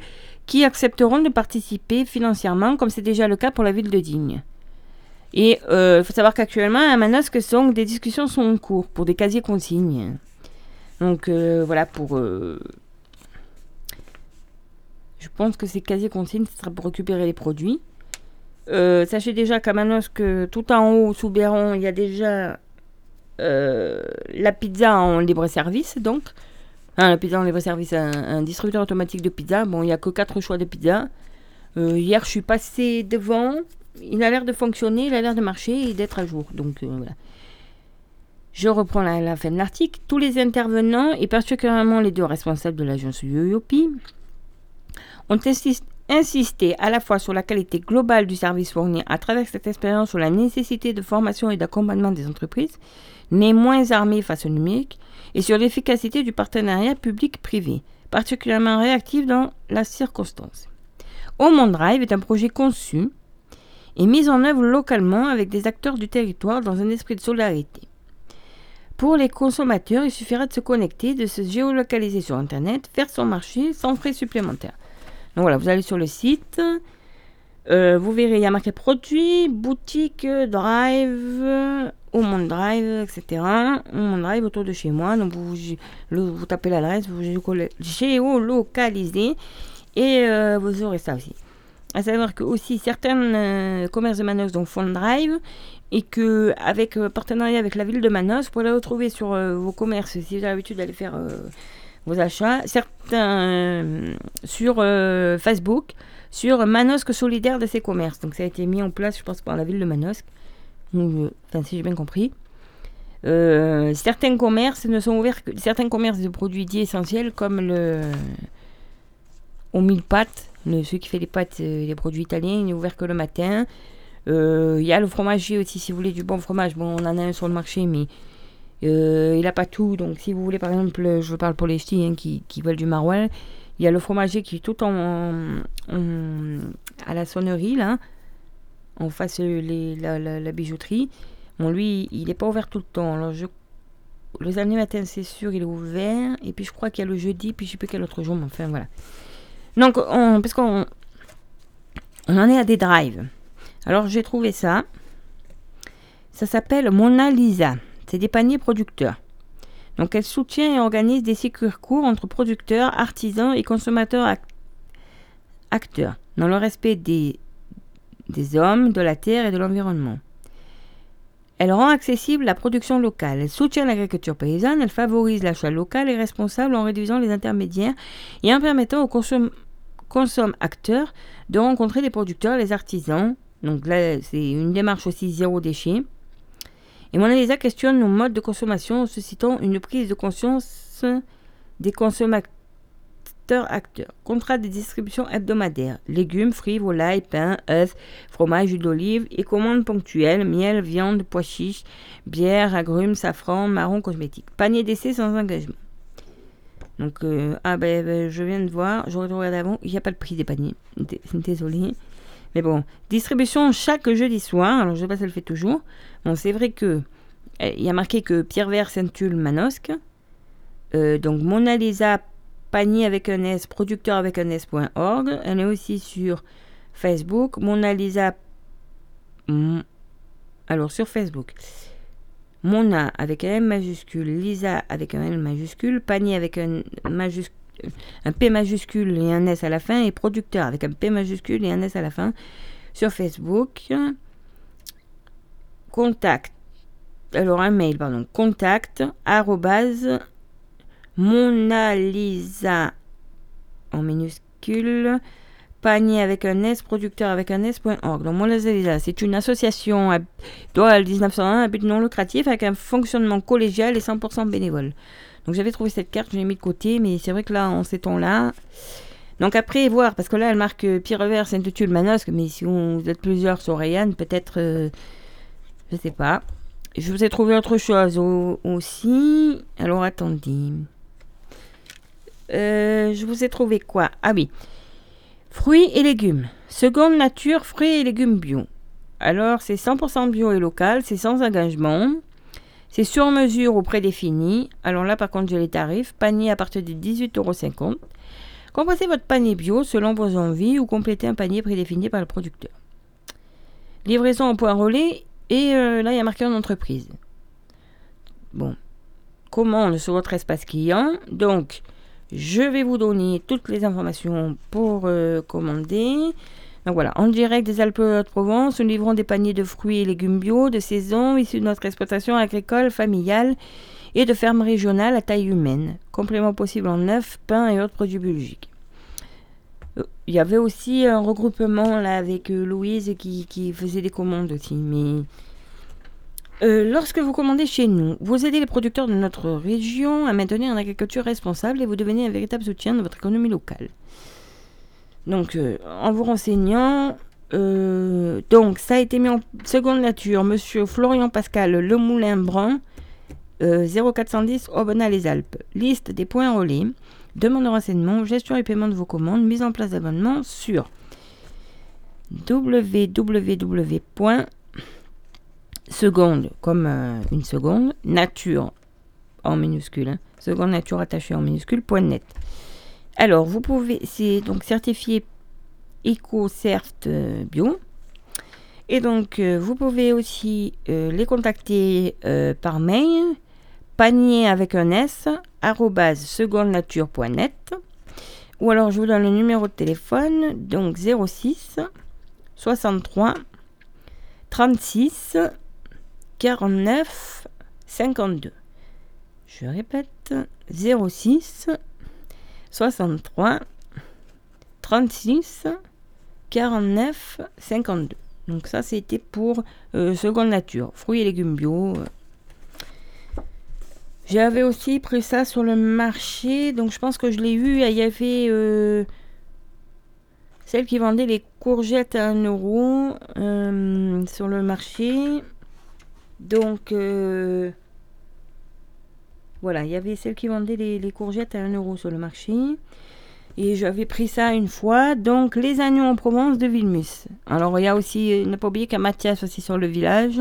A: qui accepteront de participer financièrement, comme c'est déjà le cas pour la ville de Digne. Et il euh, faut savoir qu'actuellement, à Manosque, des discussions sont en cours pour des casiers consignes. Donc euh, voilà, pour... Euh, je pense que ces casiers consignes, ce sera pour récupérer les produits. sachez déjà qu'à Manosque, tout en haut, sous Béron, il y a déjà euh, la pizza en libre service, donc. la pizza en libre service, un, distributeur automatique de pizza. Bon, il n'y a que quatre choix de pizza. Euh, hier, je suis passé devant. Il a l'air de fonctionner, il a l'air de marcher et d'être à jour. Donc euh, voilà. Je reprends la, fin de l'article. Tous les intervenants, et particulièrement les deux responsables de l'agence Yoyopi, ont insisté à la fois sur la qualité globale du service fourni à travers cette expérience, sur la nécessité de formation et d'accompagnement des entreprises, n'est moins armé face au numérique et sur l'efficacité du partenariat public-privé, particulièrement réactif dans la circonstance. Home Drive est un projet conçu et mis en œuvre localement avec des acteurs du territoire dans un esprit de solidarité. Pour les consommateurs, il suffira de se connecter, de se géolocaliser sur Internet, faire son marché sans frais supplémentaires. Donc voilà, vous allez sur le site, euh, vous verrez, il y a marqué produit, boutique, drive, au drive, etc. Au drive autour de chez moi. Donc vous, vous tapez l'adresse, vous géolocalisez et euh, vous aurez ça aussi. À savoir que aussi certains commerces de Manos font drive et que avec partenariat avec la ville de Manos, vous pouvez retrouver sur vos commerces si vous avez l'habitude d'aller faire vos achats, certains sur Facebook, sur Manosque solidaire de ces commerces. Donc ça a été mis en place, je pense, par la ville de Manosque. Enfin, si j'ai bien compris. Euh, certains commerces ne sont ouverts que certains commerces de produits dits essentiels comme le au mille pâtes, celui qui fait les pâtes, euh, les produits italiens, il n'est ouvert que le matin. Euh, il y a le fromager aussi, si vous voulez du bon fromage. Bon, on en a un sur le marché, mais il n'a pas tout. Donc, si vous voulez, par exemple, je parle pour les ch'tis hein, qui, qui, veulent du maroilles, il y a le fromager qui est tout en, à la sonnerie, là, en face les, la, la bijouterie. Bon, lui, il n'est pas ouvert tout le temps. Alors, je... Le samedi matin, c'est sûr, il est ouvert. Et puis, je crois qu'il y a le jeudi, puis je ne sais plus quel autre jour, mais enfin, voilà. Donc, on... parce qu'on on en est à des drives. Alors, j'ai trouvé ça. Ça s'appelle Mona Lisa. C'est des paniers producteurs. Donc, elle soutient et organise des circuits courts entre producteurs, artisans et consommateurs acteurs, dans le respect des, des hommes, de la terre et de l'environnement. Elle rend accessible la production locale, elle soutient l'agriculture paysanne, elle favorise l'achat local et responsable en réduisant les intermédiaires et en permettant aux consommateurs acteurs de rencontrer les producteurs, les artisans. Donc là, c'est une démarche aussi zéro déchet. Et Mona questionne nos modes de consommation en suscitant une prise de conscience des consommateurs acteurs. Contrat de distribution hebdomadaire. Légumes, fruits, volailles, pain, œufs, fromage, huile d'olive et commandes ponctuelles. Miel, viande, pois chiches, bière, agrumes, safran, marron, cosmétique. Panier d'essai sans engagement. Donc, euh, ah ben, ben, je viens de voir, j'aurais regardé avant, il n'y a pas le prix des paniers. Désolé. Mais bon, distribution chaque jeudi soir. Alors, je sais pas si elle fait toujours. Bon, c'est vrai que eh, il y a marqué que Pierre Vert, Saint-Tulle, Manosque. Euh, donc, Mona Lisa, panier avec un S, producteur avec un S.org. Elle est aussi sur Facebook. Mona Lisa. Alors sur Facebook. Mona avec un M majuscule, Lisa avec un L majuscule, panier avec un, un P majuscule et un S à la fin, et producteur avec un P majuscule et un S à la fin sur Facebook. Contact. Alors un mail, pardon. Contact arrobase Mona Lisa en minuscule, panier avec un S, producteur avec un S.org. Donc Mona Lisa, c'est une association à, 1901 à but non lucratif avec un fonctionnement collégial et 100% bénévole. Donc j'avais trouvé cette carte, je l'ai mis de côté, mais c'est vrai que là, en ces temps-là. Donc après, voir, parce que là, elle marque euh, Pierre Revers, Saint-Tulle, Manosque, mais si vous êtes plusieurs sur Rayanne, peut-être, euh, je sais pas. Je vous ai trouvé autre chose aussi. Alors attendez. Euh, je vous ai trouvé quoi? Ah oui. Fruits et légumes. Seconde nature, fruits et légumes bio. Alors, c'est 100% bio et local, c'est sans engagement. C'est sur mesure ou prédéfini. Alors là, par contre, j'ai les tarifs. Panier à partir de 18,50 euros. Composez votre panier bio selon vos envies ou complétez un panier prédéfini par le producteur. Livraison en point relais. Et euh, là, il y a marqué en entreprise. Bon. Commande sur votre espace client. Donc, je vais vous donner toutes les informations pour euh, commander. Donc voilà, en direct des Alpes-de-Provence, nous livrons des paniers de fruits et légumes bio de saison issus de notre exploitation agricole familiale et de ferme régionale à taille humaine. Complément possible en œufs, pain et autres produits biologiques. Euh, il y avait aussi un regroupement là avec euh, Louise qui, qui faisait des commandes aussi, mais euh, lorsque vous commandez chez nous, vous aidez les producteurs de notre région à maintenir une agriculture responsable et vous devenez un véritable soutien de votre économie locale. Donc, euh, en vous renseignant, euh, donc ça a été mis en seconde nature. Monsieur Florian Pascal Lemoulin Brun, 0410 Aubenas les Alpes. Liste des points relais, demande de renseignement, gestion et paiement de vos commandes, mise en place d'abonnement sur www seconde comme euh, une seconde, nature en minuscule, hein. seconde nature attachée en minuscule, point net. Alors, vous pouvez, c'est donc certifié EcoCert euh, Bio. Et donc, euh, vous pouvez aussi les contacter par mail, panier avec un S, secondenature.net. Ou alors je vous donne le numéro de téléphone, donc 06 63 36 49 52. Je répète, 06 63 36 49 52. Donc ça, c'était pour euh, Seconde Nature, fruits et légumes bio. J'avais aussi pris ça sur le marché, donc je pense que je l'ai eu. Il y avait euh, celle qui vendait les courgettes à 1 euro euh, sur le marché. Donc voilà, il y avait celle qui vendait les, courgettes à 1 euro sur le marché. Et j'avais pris ça une fois. Donc, les agneaux en Provence de Vilmus. Alors, il y a aussi, euh, ne pas oublier qu'à Mathias aussi sur le village.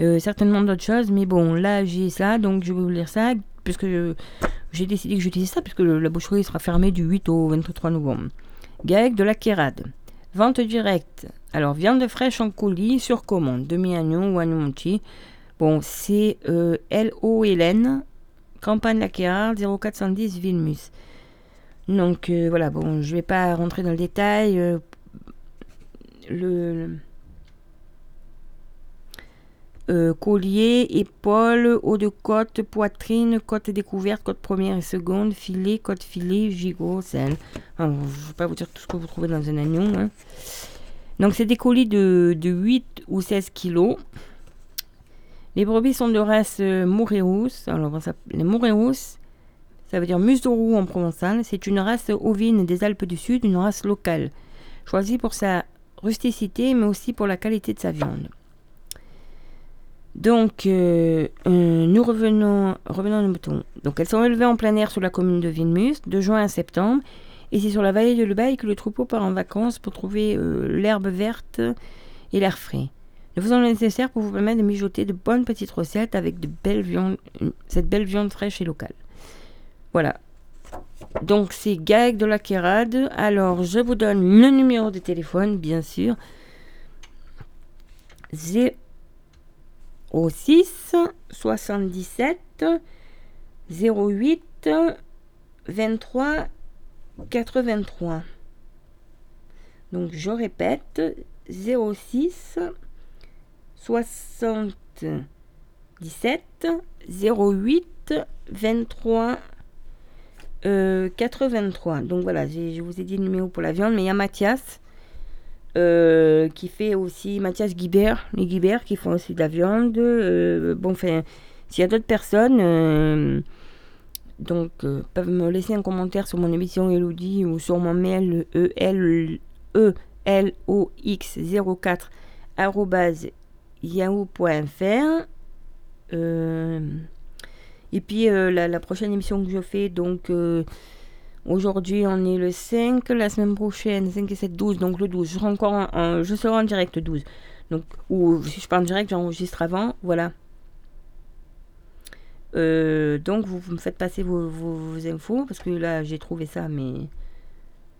A: Euh, certainement d'autres choses. Mais bon, là, j'ai ça. Donc, je vais vous lire ça. Puisque j'ai décidé que j'utilisais ça. Puisque la boucherie sera fermée du 8 au 23 novembre. Gag de la Kérade. Vente directe. Alors, viande fraîche en colis sur commande. Demi-agneau ou agneau monti. Bon, c'est euh, L.O. Hélène. Campagne la Kérade 0410 Vilmus. Donc euh, voilà, bon, je vais pas rentrer dans le détail. Euh, le, euh, collier, épaule, haut de côte, poitrine, côte découverte, côte première et seconde, filet, côte filet, gigot, sel. je ne vais pas vous dire tout ce que vous trouvez dans un agneau. Hein. Donc c'est des colis de, 8 ou 16 kilos. Les brebis sont de race Mourérous. Alors, les Mourérous, ça veut dire museau en provençal. C'est une race ovine des Alpes du Sud, une race locale, choisie pour sa rusticité, mais aussi pour la qualité de sa viande. Donc, euh, euh, nous revenons, revenons à nos moutons. Donc, elles sont élevées en plein air sur la commune de Vilmus, de juin à septembre. Et c'est sur la vallée de Lebaille que le troupeau part en vacances pour trouver euh, l'herbe verte et l'air frais. Nous faisons le nécessaire pour vous permettre de mijoter de bonnes petites recettes avec de belles viandes, cette belle viande fraîche et locale. Voilà. Donc c'est Gag de la Kérade. Alors je vous donne le numéro de téléphone, bien sûr. 06 77 08 23 83. Donc je répète 06 77 08 23 83. Euh, Donc voilà, je vous ai dit le numéro pour la viande, mais il y a Mathias euh, qui fait aussi, Mathias Guibert, les Guibert qui font aussi de la viande. Euh, bon, enfin, s'il y a d'autres personnes, donc peuvent me laisser un commentaire sur mon émission Elodie ou sur mon mail e l e l o x 04 yahoo.fr. Et puis euh, la, prochaine émission que je fais, donc euh, aujourd'hui on est le 5, la semaine prochaine 5 et 7, 12, donc le 12, je serai en, direct 12. Donc, ou si je pars en direct, j'enregistre avant, voilà. Euh, donc vous, me faites passer vos, infos, parce que là j'ai trouvé ça, mais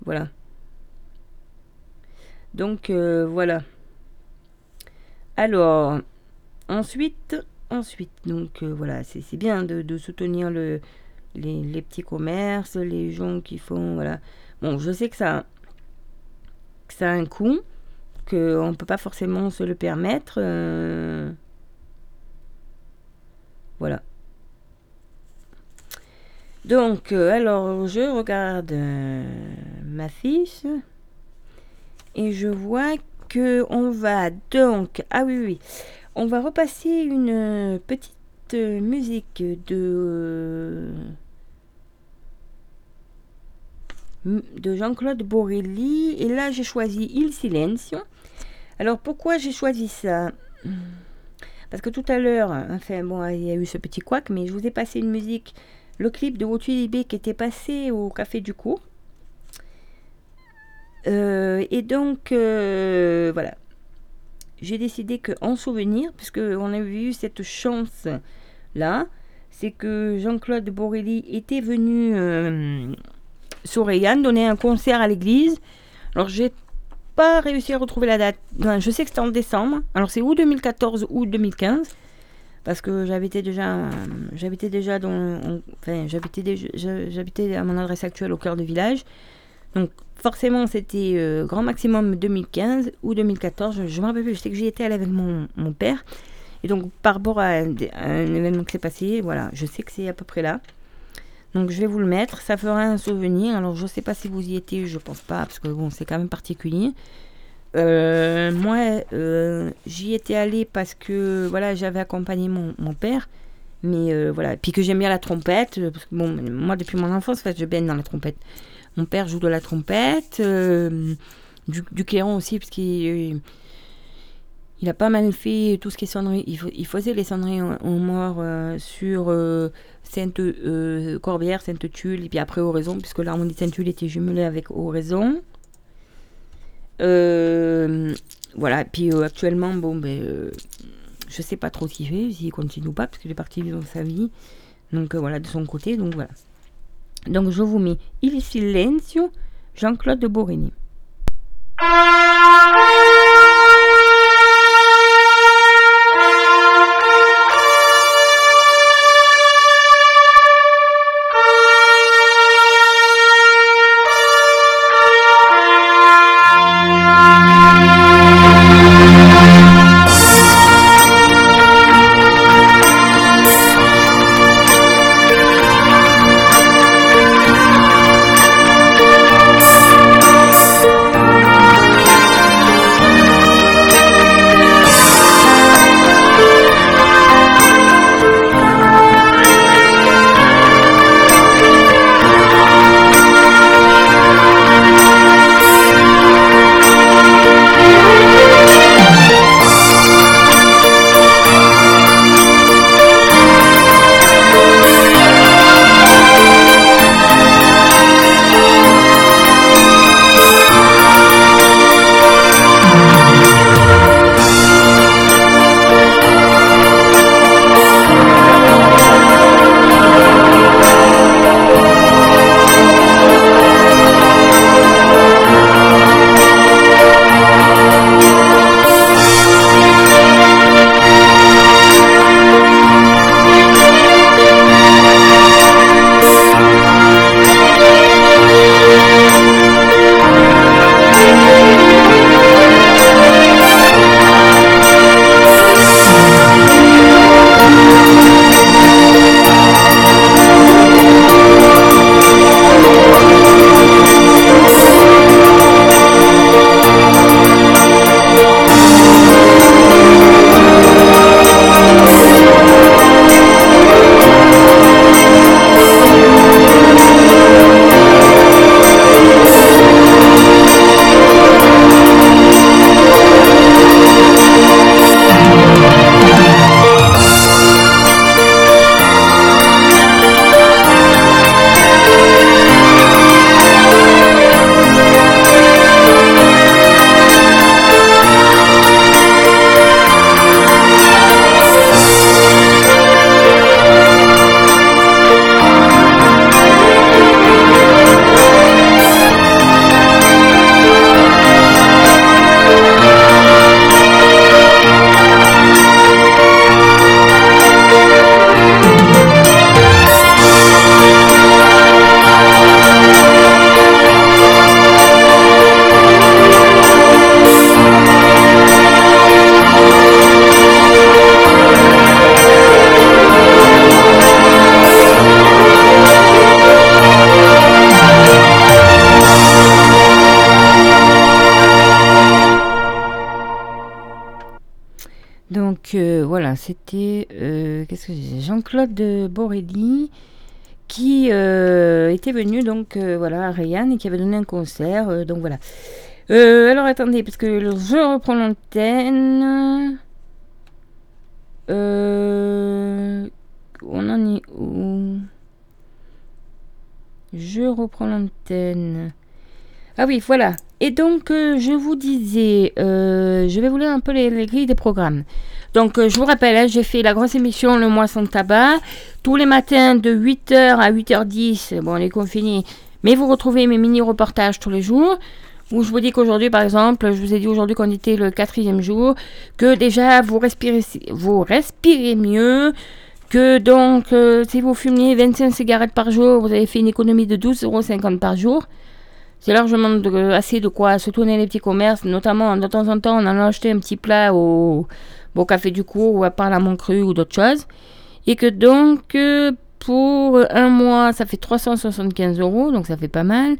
A: voilà. Donc voilà. Alors, ensuite, ensuite. Donc euh, voilà, c'est bien de, soutenir le, les, petits commerces, les gens qui font. Voilà. Bon, je sais que ça, ça a un coût, qu'on ne peut pas forcément se le permettre. Euh, voilà. Donc, euh, alors, je regarde ma fiche et je vois que on va donc. Ah oui, oui. On va repasser une euh, petite euh, musique de de Jean-Claude Borelli et là j'ai choisi Il Silencio. Alors pourquoi j'ai choisi ça? Parce que tout à l'heure, enfin bon, il y a eu ce petit couac, mais je vous ai passé une musique, le clip de Wotu Libé qui était passé au Café du Cours. Euh, et donc, voilà j'ai décidé qu'en souvenir, puisque on a eu cette chance là, c'est que Jean-Claude Borelli était venu euh, sur donner un concert à l'église. Alors j'ai pas réussi à retrouver la date. je sais que c'était en décembre. Alors c'est ou 2014 ou 2015. parce que j'habitais déjà, j'habitais déjà dans, enfin, j'habitais j'habitais à mon adresse actuelle au cœur du village. Donc forcément, c'était euh, grand maximum 2015 ou 2014. Je, me rappelle plus. Je sais que j'y étais allée avec mon, père. Et donc par rapport à, un événement qui s'est passé, voilà, je sais que c'est à peu près là. Donc je vais vous le mettre. Ça fera un souvenir. Alors je ne sais pas si vous y étiez. Je pense pas parce que bon, c'est quand même particulier. Euh, moi, euh, j'y étais allée parce que voilà, j'avais accompagné mon, mon, père. Mais euh, voilà, puis que j'aime bien la trompette. Parce que, bon, moi, depuis mon enfance, en fait, je baigne dans la trompette. Mon père joue de la trompette, du, du clairon aussi, parce qu'il il a pas mal fait tout ce qui est sonnerie. Il, faisait les sonneries en, mort sur Sainte Corbière, Sainte Tulle, et puis après Oraison, puisque l'harmonie de Sainte Tulle était jumelée avec Oraison. Euh, voilà, puis euh, actuellement, bon, ben, euh, je sais pas trop ce qu'il fait, s'il continue ou pas, parce qu'il est parti vivre sa vie. Donc voilà, de son côté, donc voilà. Donc je vous mets Il Silencio, Jean-Claude de Borini. c'était euh, Jean-Claude Borelli qui euh, était venu donc euh, voilà à Rayanne et qui avait donné un concert. donc voilà. alors attendez, parce que je reprends l'antenne. on en est où? Je reprends l'antenne. Ah oui, voilà. Et donc, je vous disais, je vais vous lire un peu les grilles des programmes. Donc, euh, je vous rappelle, hein, j'ai fait la grosse émission Le Mois sans tabac, tous les matins de 8h à 8h10. Bon, on est confinés, mais vous retrouvez mes mini-reportages tous les jours. où je vous dis qu'aujourd'hui, par exemple, je vous ai dit aujourd'hui qu'on était le quatrième jour, que déjà vous respirez, mieux, que donc euh, si vous fumiez 25 cigarettes par jour, vous avez fait une économie de 12,50 euros par jour. C'est largement assez de quoi se tourner les petits commerces, notamment de temps en temps on en a acheté un petit plat au, au café du cours ou à part la Montcru ou d'autres choses. Et que donc euh, pour un mois ça fait 375 euros, donc ça fait pas mal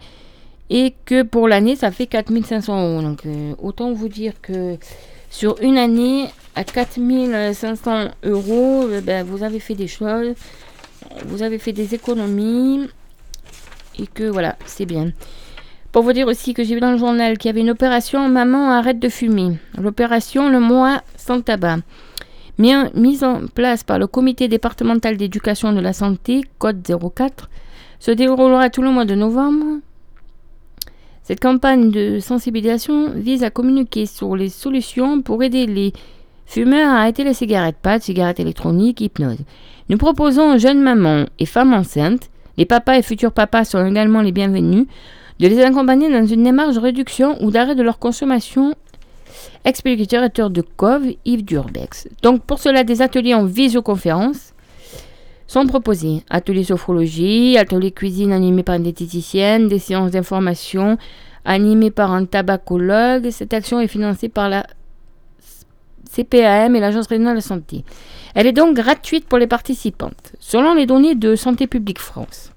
A: et que pour l'année, ça fait 4500 euros. Donc, euh, autant vous dire que sur une année, à 4500 euros, euh, ben, vous avez fait des choses, vous avez fait des économies, et que voilà, c'est bien. Pour vous dire aussi que j'ai vu dans le journal qu'il y avait une opération Maman arrête de fumer. L'opération Le mois sans tabac. Mise en place par le comité départemental d'éducation de la santé, code 04, se déroulera tout le mois de novembre cette campagne de sensibilisation vise à communiquer sur les solutions pour aider les fumeurs à arrêter les cigarettes pâtes, cigarettes électroniques, hypnose. Nous proposons aux jeunes mamans et femmes enceintes, les papas et futurs papas sont également les bienvenus, de les accompagner dans une démarche de réduction ou d'arrêt de leur consommation le de COV, Yves Durbex. Donc pour cela, des ateliers en visioconférence sont proposés. Ateliers sophrologie, ateliers cuisine animés par une diététicienne, des séances d'information animées par un tabacologue. Cette action est financée par la CPAM et l'Agence régionale de santé. Elle est donc gratuite pour les participantes, selon les données de Santé publique France.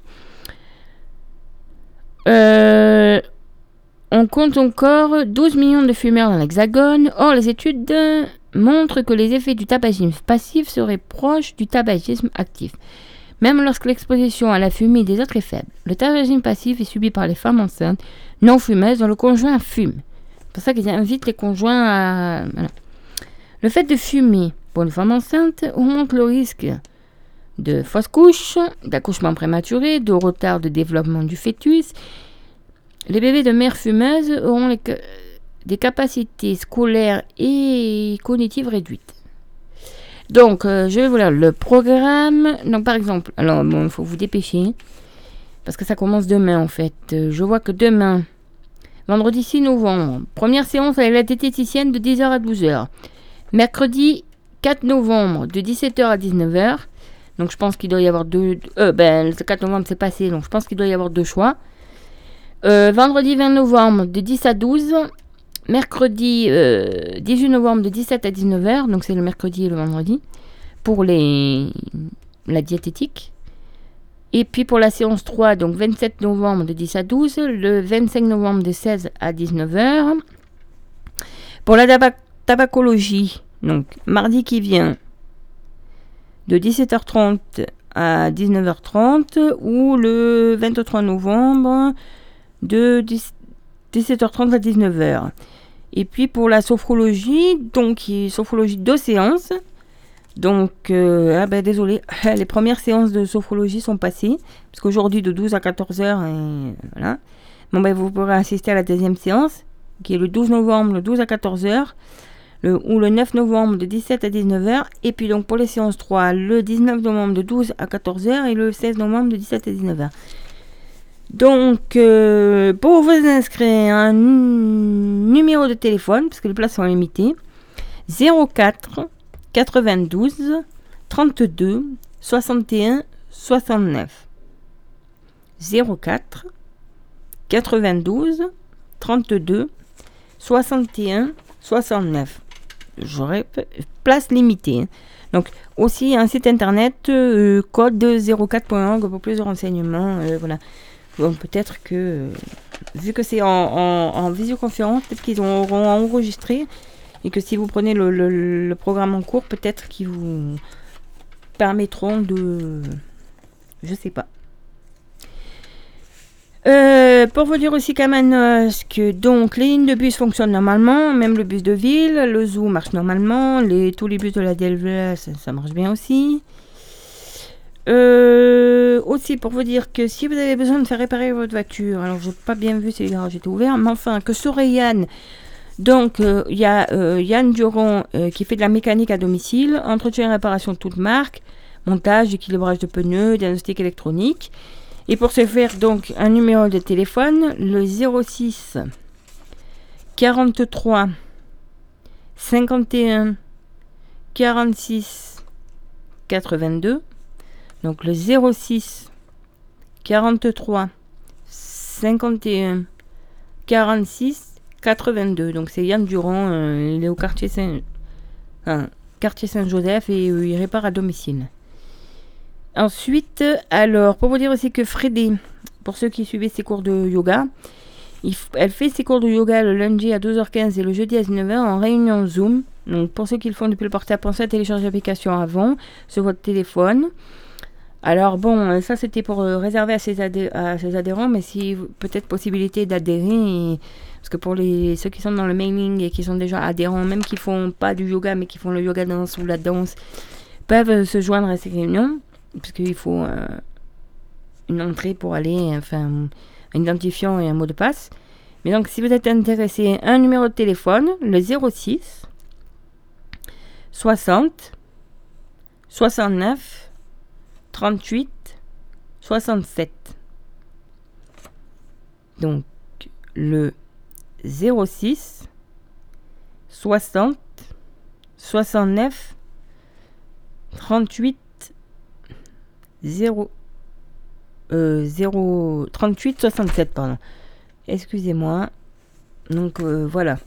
A: Euh, on compte encore 12 millions de fumeurs dans l'Hexagone. Or, les études montrent que les effets du tabagisme passif seraient proches du tabagisme actif. Même lorsque l'exposition à la fumée des autres est faible, le tabagisme passif est subi par les femmes enceintes non fumeuses dont le conjoint fume. C'est pour ça qu'ils invitent les conjoints à. Le fait de fumer pour une femme enceinte augmente le risque de fausse couche, d'accouchement prématuré, de retard de développement du fœtus les bébés de mères fumeuses auront des capacités scolaires et cognitives réduites. Donc, euh, je vais vous lire le programme. Donc, par exemple, alors, bon, il faut vous dépêcher. Parce que ça commence demain, en fait. Euh, je vois que demain, vendredi 6 novembre, première séance avec la diététicienne de 10h à 12h. Mercredi 4 novembre, de 17h à 19h. Donc, je pense qu'il doit y avoir deux. Euh, ben, le 4 novembre, c'est passé. Donc, je pense qu'il doit y avoir deux choix. Euh, vendredi 20 novembre de 10 à 12. Mercredi 18 euh, novembre de 17 à 19h. Donc c'est le mercredi et le vendredi. Pour la diététique. Et puis pour la séance 3, donc 27 novembre de 10 à 12. Le 25 novembre de 16 à 19h. Pour la tabacologie, donc mardi qui vient, de 17h30 à 19h30 ou le 23 novembre de 17h30 à 19h. Et puis pour la sophrologie, donc sophrologie deux séances. Donc, euh, ah ben désolé, les premières séances de sophrologie sont passées, parce qu'aujourd'hui de 12 à 14h, et voilà. Bon ben vous pourrez assister à la deuxième séance, qui est le 12 novembre, le 12 à 14h, le, ou le 9 novembre de 17 à 19h, et puis donc pour les séances 3, le 19 novembre de 12 à 14h, et le 16 novembre de 17 à 19h. Donc, euh, pour vous inscrire, un numéro de téléphone, parce que les places sont limitées, 04 92 32 61 69. 04 92 32 61 69. J'aurais place limitée. Hein. Donc aussi un site internet euh, code 04.org pour plus de renseignements. Euh, voilà peut-être que, euh, vu que c'est en, visioconférence, peut-être qu'ils auront enregistré et que si vous prenez le, programme en cours, peut-être qu'ils vous permettront de. Je sais pas. Euh, pour vous dire aussi quand même que donc les lignes de bus fonctionnent normalement, même le bus de ville, le zoo marche normalement, tous les bus de la DLV ça marche bien aussi. Euh, aussi pour vous dire que si vous avez besoin de faire réparer votre voiture, alors j'ai pas bien vu si les garages étaient ouverts, mais enfin que sur Yann, donc euh, il y a euh, Yann Duron qui fait de la mécanique à domicile, entretien et réparation de toute marque, montage, équilibrage de pneus, diagnostic électronique. Et pour ce faire donc un numéro de téléphone, le 06 43 51 46 82. Donc le 06 43 51 46 82. Donc c'est Yann Durand, euh, il est au quartier Saint, quartier Saint-Joseph et euh, il répare à domicile. Ensuite, alors, pour vous dire aussi que Freddy, pour ceux qui suivaient ses cours de yoga, elle fait ses cours de yoga le lundi à 12h15 et le jeudi à 19h en réunion Zoom. Donc, pour ceux qui le font depuis le portable, pensez à télécharger l'application avant sur votre téléphone. Alors bon, ça c'était pour euh, réserver à ses, adhérents, mais si peut-être possibilité d'adhérer, parce que pour les, ceux qui sont dans le mailing et qui sont déjà adhérents, même qui font pas du yoga, mais qui font le yoga danse ou la danse, peuvent se joindre à ces réunions, puisqu'il faut euh, une entrée pour aller, enfin, un identifiant et un mot de passe. Mais donc si vous êtes intéressé, un numéro de téléphone, le 06 60 69 38 67. Donc le 06 60 69 38 0 0 38 67 pardon. Excusez-moi. Donc euh, voilà.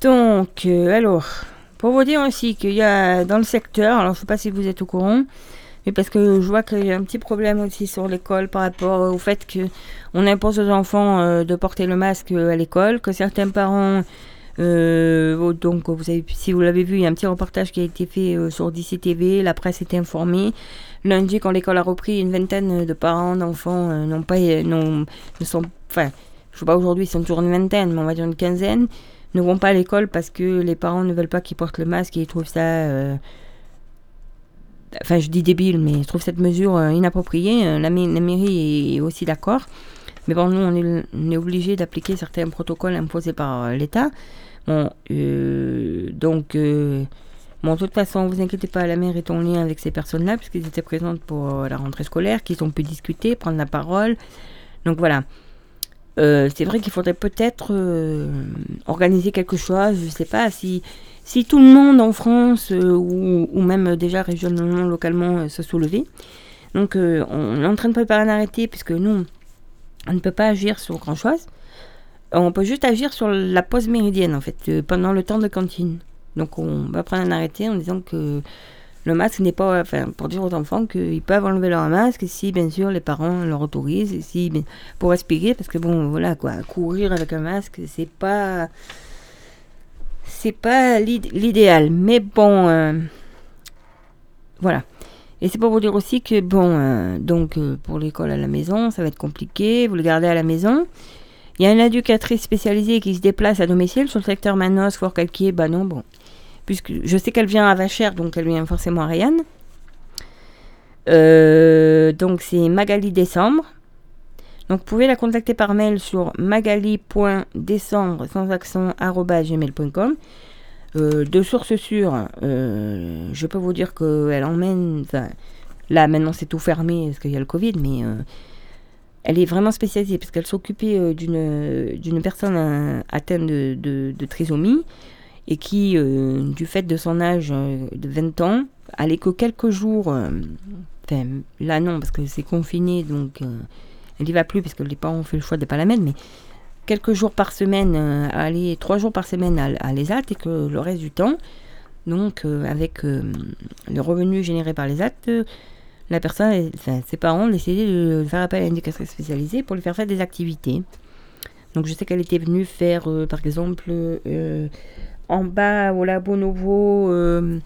A: Donc euh, alors pour vous dire aussi qu'il y a dans le secteur, alors je ne sais pas si vous êtes au courant, mais parce que je vois qu'il y a un petit problème aussi sur l'école par rapport au fait qu'on impose aux enfants euh, de porter le masque à l'école, que certains parents, euh, donc vous avez, si vous l'avez vu, il y a un petit reportage qui a été fait euh, sur DCTV, la presse est informée. Lundi, quand l'école a repris, une vingtaine de parents d'enfants n'ont pas, non, ne sont, enfin, je sais pas aujourd'hui, ils sont toujours une vingtaine, mais on va dire une quinzaine ne vont pas à l'école parce que les parents ne veulent pas qu'ils portent le masque et ils trouvent ça. Euh, enfin, je dis débile, mais je trouve cette mesure euh, inappropriée. Euh, la, mairie est aussi d'accord. Mais bon, nous, on est, on obligé d'appliquer certains protocoles imposés par l'État. Bon, donc, de toute façon, vous inquiétez pas, la mairie est en lien avec ces personnes-là, puisqu'ils étaient présentes pour la rentrée scolaire, qu'ils ont pu discuter, prendre la parole. Donc voilà. Euh, c'est vrai qu'il faudrait peut-être euh, organiser quelque chose, je ne sais pas, si, si tout le monde en France euh, ou, même déjà régionalement, localement se soulevait. Donc on est en train de préparer un arrêté puisque nous, on ne peut pas agir sur grand-chose. On peut juste agir sur la pause méridienne en fait, pendant le temps de cantine. Donc on va prendre un arrêté en disant que le masque n'est pas, enfin, pour dire aux enfants qu'ils peuvent enlever leur masque si, bien sûr, les parents leur autorisent, si, pour respirer, parce que bon, voilà, quoi, courir avec un masque, c'est pas, c'est pas l'idéal, mais bon, euh, voilà. Et c'est pour vous dire aussi que, bon, euh, donc, euh, pour l'école à la maison, ça va être compliqué, vous le gardez à la maison. Il y a une éducatrice spécialisée qui se déplace à domicile sur le secteur Manos, Fort Calquier, bah non, bon puisque je sais qu'elle vient à Vachère, donc elle vient forcément à Rayane. Euh, donc c'est Magali Décembre. Donc vous pouvez la contacter par mail sur magali.décembre sans accent gmail.com. Euh, de sources sûres, euh, je peux vous dire qu'elle emmène. Là maintenant c'est tout fermé parce qu'il y a le Covid, mais elle est vraiment spécialisée parce qu'elle s'occupait d'une personne atteinte de, trisomie et qui, euh, du fait de son âge euh, de 20 ans, allait que quelques jours, euh, enfin là non, parce que c'est confiné, donc elle n'y va plus, parce que les parents ont fait le choix de ne pas la mettre, mais quelques jours par semaine, aller trois jours par semaine à, à l'ESAT, et que le reste du temps, donc avec le revenu généré par les actes, la personne, ses parents décidaient de faire appel à une éducatrice spécialisée pour lui faire faire des activités. Donc je sais qu'elle était venue faire, par exemple, en bas au Labo Nouveau, euh,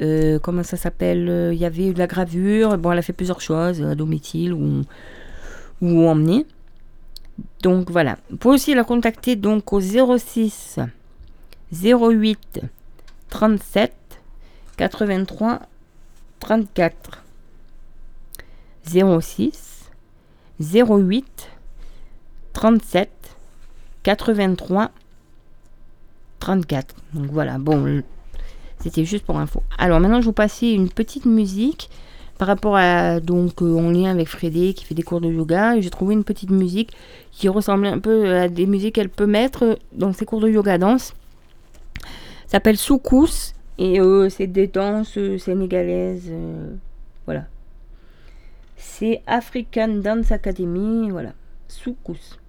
A: euh, comment ça s'appelle euh, Il y avait de la gravure. Bon, elle a fait plusieurs choses à domicile ou, ou emmener. Donc voilà. Vous pouvez aussi la contacter donc au 06 08 37 83 34 06 08 37 83 34. Donc voilà, bon, c'était juste pour info. Alors maintenant, je vous passer une petite musique par rapport à donc euh, en lien avec Frédé qui fait des cours de yoga, j'ai trouvé une petite musique qui ressemblait un peu à des musiques qu'elle peut mettre dans ses cours de yoga danse. S'appelle Soukous et euh, c'est des danses sénégalaises. voilà. C'est African Dance Academy, voilà. Soukous.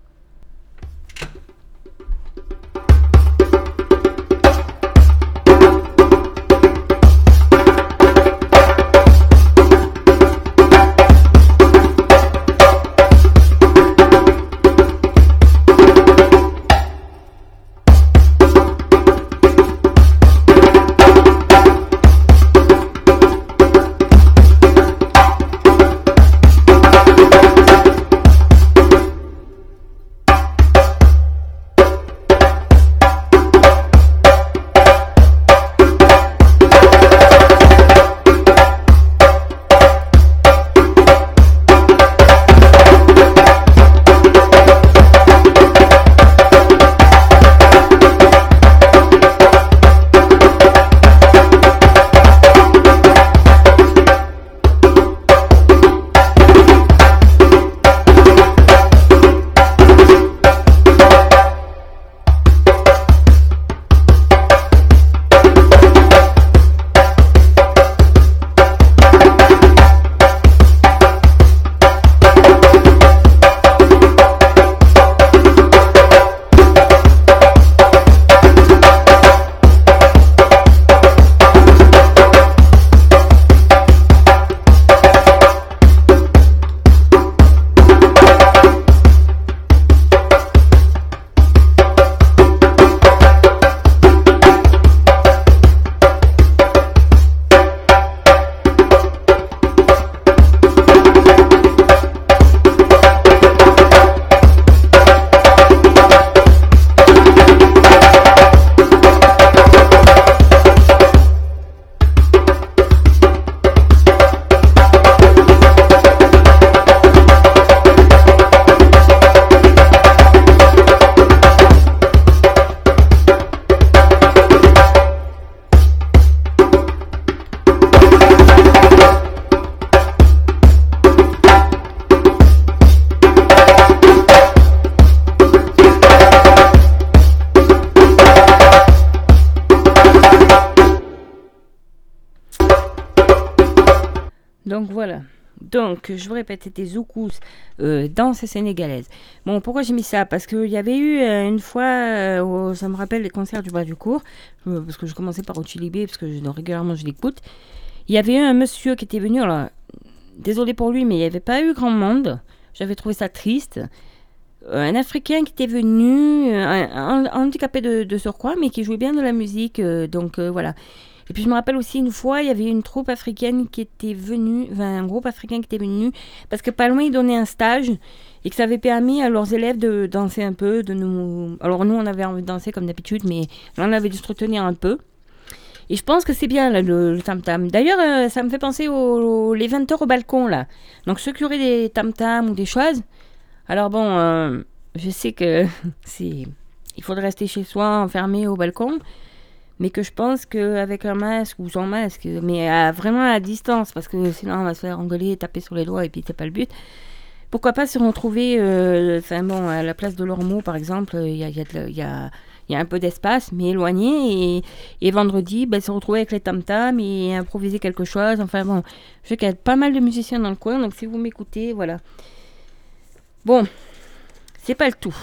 A: C'était Zoukous, euh, danse sénégalaise. Bon, pourquoi j'ai mis ça? Parce qu'il y avait eu euh, une fois, euh, ça me rappelle les concerts du bas du cours, parce que je commençais par Ochilibé, parce que je, régulièrement je l'écoute. Il y avait eu un monsieur qui était venu, alors, désolé pour lui, mais il n'y avait pas eu grand monde. J'avais trouvé ça triste. Un Africain qui était venu, un, handicapé de, de, surcroît, mais qui jouait bien de la musique, donc voilà. Et puis je me rappelle aussi une fois, il y avait une troupe africaine qui était venue, un groupe africain qui était venu, parce que pas loin ils donnaient un stage et que ça avait permis à leurs élèves de danser un peu, de nous. Alors nous on avait envie de danser comme d'habitude, mais là on avait dû se retenir un peu. Et je pense que c'est bien le, tam-tam. D'ailleurs, euh, ça me fait penser aux, les 20 heures au balcon là. Donc ceux qui auraient des tam-tam ou des choses. Alors bon, euh, je sais que c'est, il faudrait rester chez soi enfermé au balcon mais que je pense qu'avec un masque ou sans masque, mais vraiment à distance, parce que sinon on va se faire engueuler, taper sur les doigts et puis c'est pas le but. Pourquoi pas se retrouver, euh, enfin bon, à la place de l'Ormeau par exemple, il y a, un peu d'espace, mais éloigné, et, vendredi, ben, se retrouver avec les tam-tams et improviser quelque chose. Enfin bon, je sais qu'il y a pas mal de musiciens dans le coin, donc si vous m'écoutez, voilà. Bon, c'est pas le tout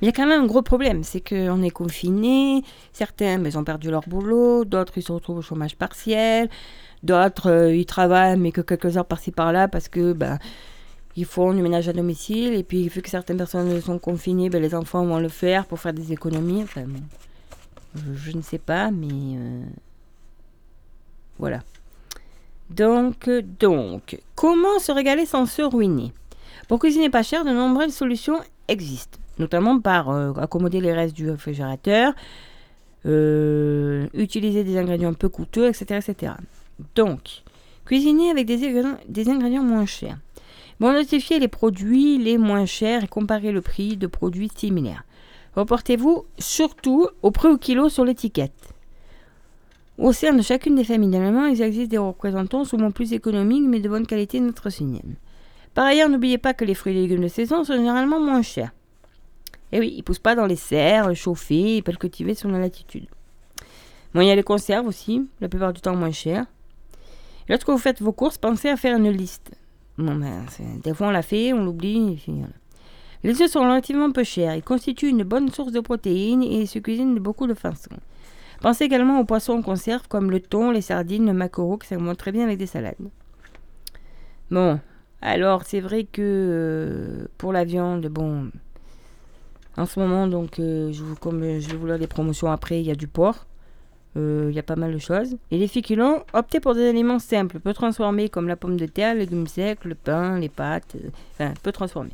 A: il y a quand même un gros problème, c'est qu'on est confinés, certains mais, ont perdu leur boulot, d'autres ils se retrouvent au chômage partiel, d'autres euh, ils travaillent mais que quelques heures par-ci par-là parce que ben, ils font du ménage à domicile et puis vu que certaines personnes sont confinées, ben, les enfants vont le faire pour faire des économies. Enfin je, ne sais pas, mais euh, voilà. Donc, donc, comment se régaler sans se ruiner? Pour cuisiner pas cher, de nombreuses solutions existent notamment par euh, accommoder les restes du réfrigérateur, euh, utiliser des ingrédients peu coûteux, etc. etc. Donc, cuisiner avec des, ingrédients moins chers. Bon, notifier les produits les moins chers et comparer le prix de produits similaires. Reportez-vous surtout au prix au kilo sur l'étiquette. Au sein de chacune des familles il existe des représentants souvent plus économiques mais de bonne qualité notre signal. Par ailleurs, n'oubliez pas que les fruits et légumes de saison sont généralement moins chers. Et oui, ils ne poussent pas dans les serres, chauffés et pas cultivés sur la latitude. Bon, il y a les conserves aussi, la plupart du temps moins chères. lorsque vous faites vos courses, pensez à faire une liste. Bon, ben, des fois on l'a fait, on l'oublie. Les œufs sont relativement peu chers. Ils constituent une bonne source de protéines et se cuisinent de beaucoup de façons. Pensez également aux poissons en conserve comme le thon, les sardines, le maquereau, qui s'alimentent très bien avec des salades. Bon, alors c'est vrai que euh, pour la viande, bon, en ce moment, donc, euh, je vous, comme je vais vous lire des promotions après, il y a du porc. Euh, il y a pas mal de choses. Et les féculents, optez pour des aliments simples, peu transformés comme la pomme de terre, les légumes secs, le pain, les pâtes, enfin, peu transformés.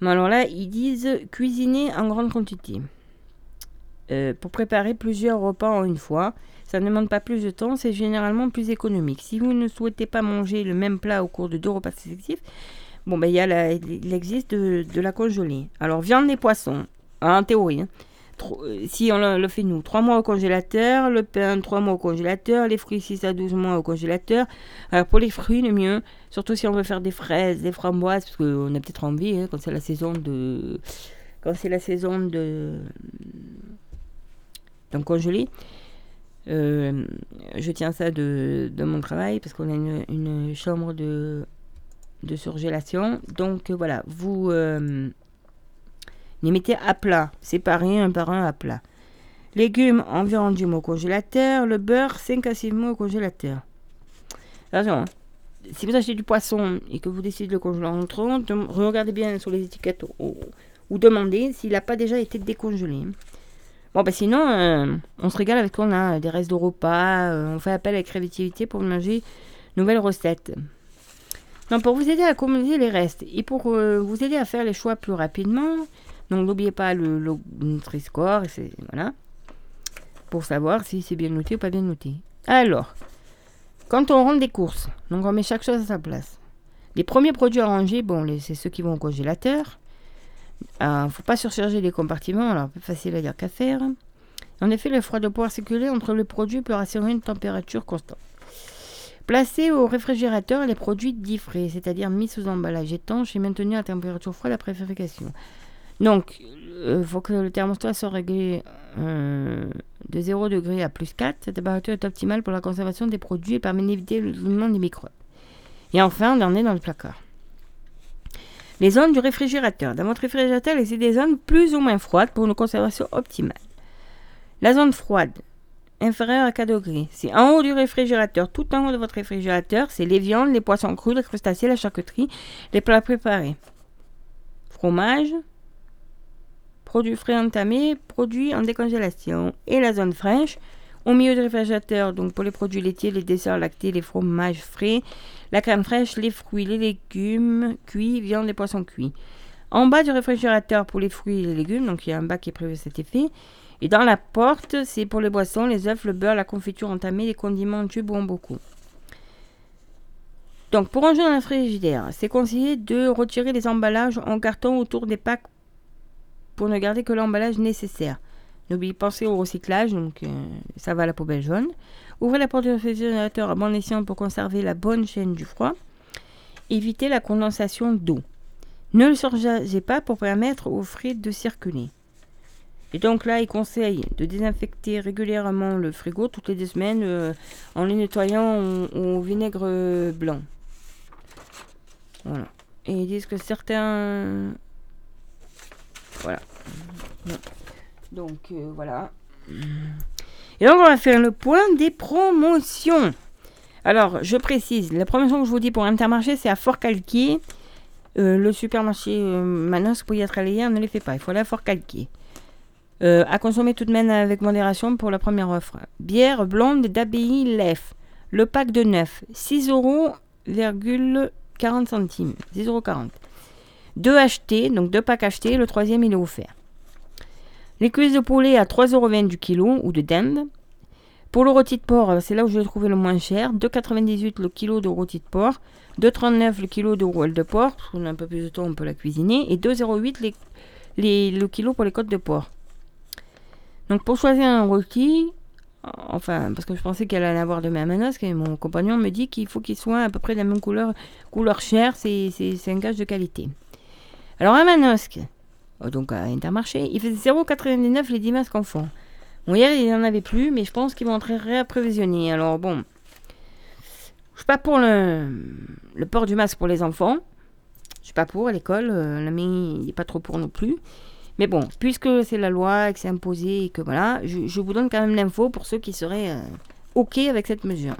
A: Mais alors là, ils disent cuisiner en grande quantité. pour préparer plusieurs repas en une fois. Ça ne demande pas plus de temps, c'est généralement plus économique. Si vous ne souhaitez pas manger le même plat au cours de deux repas successifs, bon, ben, il existe de, la congeler. Alors, viande et poissons, en théorie. Hein. Euh, si on le, fait nous, 3 mois au congélateur, le pain 3 mois au congélateur, les fruits 6 à 12 mois au congélateur. Alors pour les fruits, le mieux, surtout si on veut faire des fraises, des framboises, parce qu'on a peut-être envie hein, quand c'est la saison de. Quand c'est la saison de. Donc congelé. Euh, je tiens ça de, mon travail parce qu'on a une, chambre de, de surgélation. Donc voilà, vous euh, les mettez à plat, séparés un par un à plat. Légumes environ du mois au congélateur, le beurre 5 à 6 mois au congélateur. Attention, hein. si vous achetez du poisson et que vous décidez de le congeler en entrant, regardez bien sur les étiquettes ou, ou demandez s'il n'a pas déjà été décongelé. Bon, bah sinon, euh, on se régale avec qu'on a des restes de repas, euh, on fait appel à la créativité pour manger nouvelles recettes. Donc, pour vous aider à commander les restes et pour euh, vous aider à faire les choix plus rapidement, donc n'oubliez pas le, le Nutri-Score, voilà, pour savoir si c'est bien noté ou pas bien noté. Alors, quand on rentre des courses, donc on met chaque chose à sa place. Les premiers produits à ranger, bon, c'est ceux qui vont au congélateur. Il euh, ne faut pas surcharger les compartiments, alors plus facile à dire qu'à faire. En effet, le froid doit pouvoir circuler entre les produits pour assurer une température constante. Placez au réfrigérateur les produits dits frais, c'est-à-dire mis sous emballage étanche et maintenus à température froide après fabrication. Donc, il euh, faut que le thermostat soit réglé euh, de 0 degré à plus 4. Cette température est optimale pour la conservation des produits et permet d'éviter le mouvement des microbes. Et enfin, on en est dans le placard. Les zones du réfrigérateur. Dans votre réfrigérateur, existe des zones plus ou moins froides pour une conservation optimale. La zone froide, inférieure à 4 degrés, c'est en haut du réfrigérateur, tout en haut de votre réfrigérateur, c'est les viandes, les poissons crus, les crustacés, la charcuterie, les plats préparés. Fromage, produits frais entamés, produits en décongélation. Et la zone fraîche, au milieu du réfrigérateur, donc pour les produits laitiers, les desserts lactés, les fromages frais, la crème fraîche, les fruits, les légumes cuits, viande et poissons cuits. En bas du réfrigérateur pour les fruits et les légumes, donc il y a un bac qui est prévu cet effet. Et dans la porte, c'est pour les boissons, les œufs, le beurre, la confiture entamée, les condiments tubes ou beaucoup. Donc pour ranger dans la frigidaire, c'est conseillé de retirer les emballages en carton autour des packs pour ne garder que l'emballage nécessaire. N'oubliez pas penser au recyclage, donc euh, ça va à la poubelle jaune. Ouvrez la porte du réfrigérateur à bon escient pour conserver la bonne chaîne du froid. Évitez la condensation d'eau. Ne le surchargez pas pour permettre aux frites de circuler. Et donc là, il conseille de désinfecter régulièrement le frigo toutes les deux semaines euh, en le nettoyant au, vinaigre blanc. Voilà. Et ils disent que certains voilà. Donc euh, voilà. Et donc on va faire le point des promotions. Alors je précise, la promotion que je vous dis pour Intermarché, c'est à Fort Calquier. Euh, le supermarché maintenant, vous pouvez y être allé ne les fait pas. Il faut aller à Fort Calquier. À consommer tout de même avec modération pour la première offre. Bière blonde d'abbaye Lef. Le pack de 9, 6 euros, 40 centimes. 6,40 euros. Deux achetés, donc deux packs achetés, le troisième il est offert. Les cuisses de poulet à 3,20€ du kilo ou de dinde. Pour le rôti de porc, c'est là où je l'ai trouvé le moins cher. 2,98€ le kilo de rôti de porc. 2,39€ le kilo de rouelle de porc. Parce qu'on a un peu plus de temps, on peut la cuisiner. Et 2,08€ les, le kilo pour les côtes de porc. Donc pour choisir un rôti, enfin, parce que je pensais qu'elle allait avoir de même manosque, et mon compagnon me dit qu'il faut qu'il soit à peu près de la même couleur, couleur chair, c'est un gage de qualité. Alors, un manosque, oh, donc à Intermarché, il faisait 0,99 les 10 masques enfants. Bon, hier, il n'y en avait plus, mais je pense qu'ils vont être réapprovisionner. Alors, bon, je suis pas pour le, port du masque pour les enfants. Je suis pas pour à l'école. Euh, la il n'est pas trop pour non plus. Mais bon, puisque c'est la loi et que c'est imposé que voilà, je, vous donne quand même l'info pour ceux qui seraient euh, OK avec cette mesure.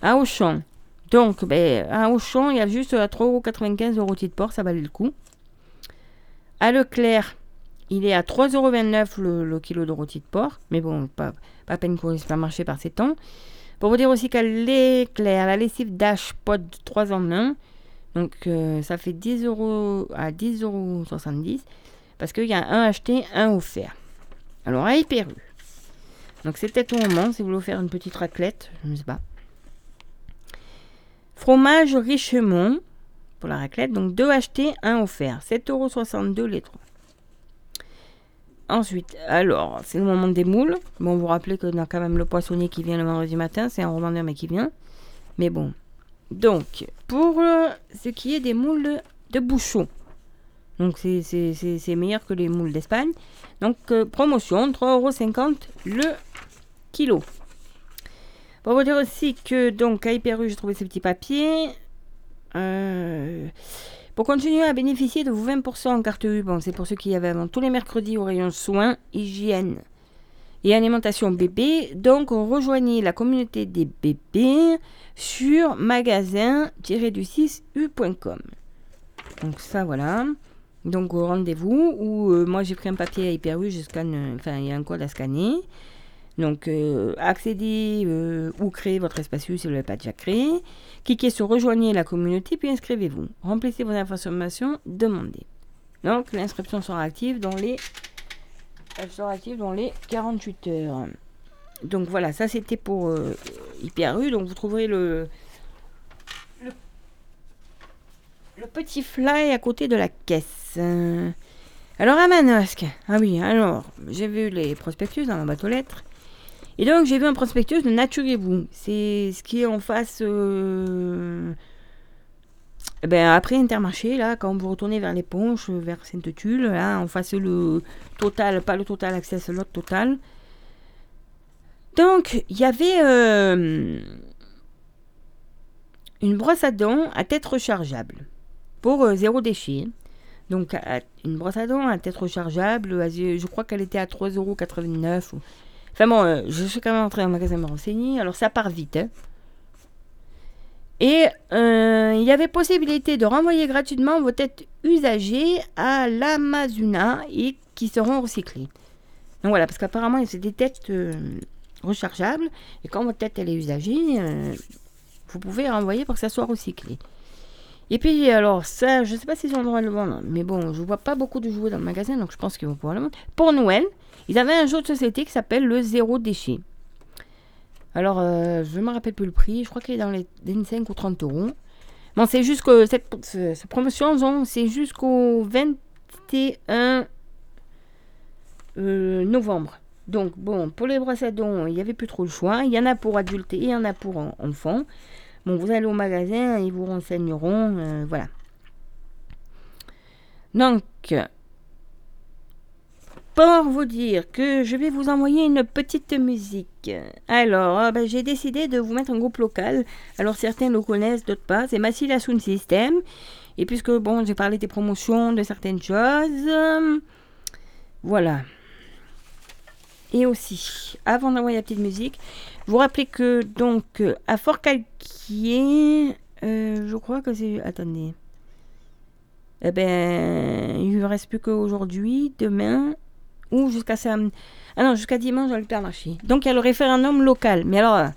A: À Auchan. Donc, ben, à Auchan, il y a juste à 3,95€ au rôti de porc, ça valait le coup. À Leclerc, il est à 3,29€ le, le kilo de rôti de porc. Mais bon, pas, peine qu'on pas marcher par ces temps. Pour vous dire aussi qu'à Leclerc, la lessive Dash Pod 3 en 1, donc euh, ça fait 10 euros à 10,70€ parce qu'il y a un acheté, un offert. Alors à Hyperu. Donc c'est peut-être au moment si vous voulez faire une petite raclette, je ne sais pas. Fromage Richemont pour la raclette, donc deux achetés, un offert. 7,62€ les trois. Ensuite, alors, c'est le moment des moules. Bon, vous rappelez que a quand même le poissonnier qui vient le vendredi matin, c'est un revendeur mais qui vient. Mais bon. Donc, pour euh, ce qui est des moules de bouchon, donc c'est meilleur que les moules d'Espagne. Donc euh, promotion, 3,50€ le kilo. Pour vous dire aussi que donc à Hyperu, j'ai trouvé ces petits papiers. Euh, pour continuer à bénéficier de vos 20% en carte U, bon, c'est pour ceux qui avaient avant tous les mercredis au rayon soins, hygiène et alimentation bébé. Donc, rejoignez la communauté des bébés sur magasin-du6u.com. Donc, ça, voilà. Donc au rendez-vous, où euh, moi j'ai pris un papier à Hyper-U, je scanne, enfin il y a un code à scanner. Donc euh, accédez euh, ou créez votre espace si vous ne l'avez pas déjà créé. Cliquez sur rejoignez la communauté puis inscrivez-vous. Remplissez vos informations, demandez. Donc l'inscription sera active dans les elle sera active dans les 48 heures. Donc voilà, ça c'était pour Hyper-U. Donc vous trouverez le, le petit fly à côté de la caisse. Alors à Manosque, ah oui, alors j'ai vu les prospectus dans ma boîte aux lettres. Et donc j'ai vu un prospectus de Naturez-vous. C'est ce qui est en face. Euh, ben, après Intermarché, là, quand vous retournez vers les vers Sainte-Tulle, là, en face le Total, pas le Total Access, l'autre Total. Donc, il y avait euh, une brosse à dents à tête rechargeable pour euh, zéro déchet. Donc une brosse à dents à tête rechargeable, je crois qu'elle était à 3,89€. Enfin bon, euh, je suis quand même entré dans le magasin me renseigner, alors ça part vite. Hein. Et euh, il y avait possibilité de renvoyer gratuitement vos têtes usagées à l'Amazuna et qui seront recyclées. Donc voilà, parce qu'apparemment c'est des têtes rechargeables et quand votre tête elle est usagée, vous pouvez renvoyer pour que ça soit recyclé. Et puis, alors, ça, je sais pas s'ils ont le droit de le vendre, mais bon, je vois pas beaucoup de jouets dans le magasin, donc je pense qu'ils vont pouvoir le vendre. Pour Noël, ils avaient un jeu de société qui s'appelle le Zéro Déchet. Alors, euh, je ne me rappelle plus le prix, je crois qu'il est dans les 25 ou 30 euros. Bon, c'est jusqu'au. Cette, cette, promotion, c'est jusqu'au 21 euh, novembre. Donc, bon, pour les brosses il n'y avait plus trop le choix. Il y en a pour adultes et il y en a pour enfants. Bon, vous allez au magasin, ils vous renseigneront. Euh, voilà. Donc, pour vous dire que je vais vous envoyer une petite musique. Alors, ah ben, j'ai décidé de vous mettre un groupe local. Alors, certains le connaissent, d'autres pas. C'est Massila Sound System. Et puisque, bon, j'ai parlé des promotions, de certaines choses. Euh, voilà. Et aussi, avant d'envoyer la petite musique, vous rappelez que donc à Fort Calquier, euh, je crois que c'est. Attendez. Eh ben, il ne reste plus qu'aujourd'hui, demain, ou jusqu'à. Ah jusqu'à dimanche dans l'hypermarché. Donc il y a le référendum local. Mais alors,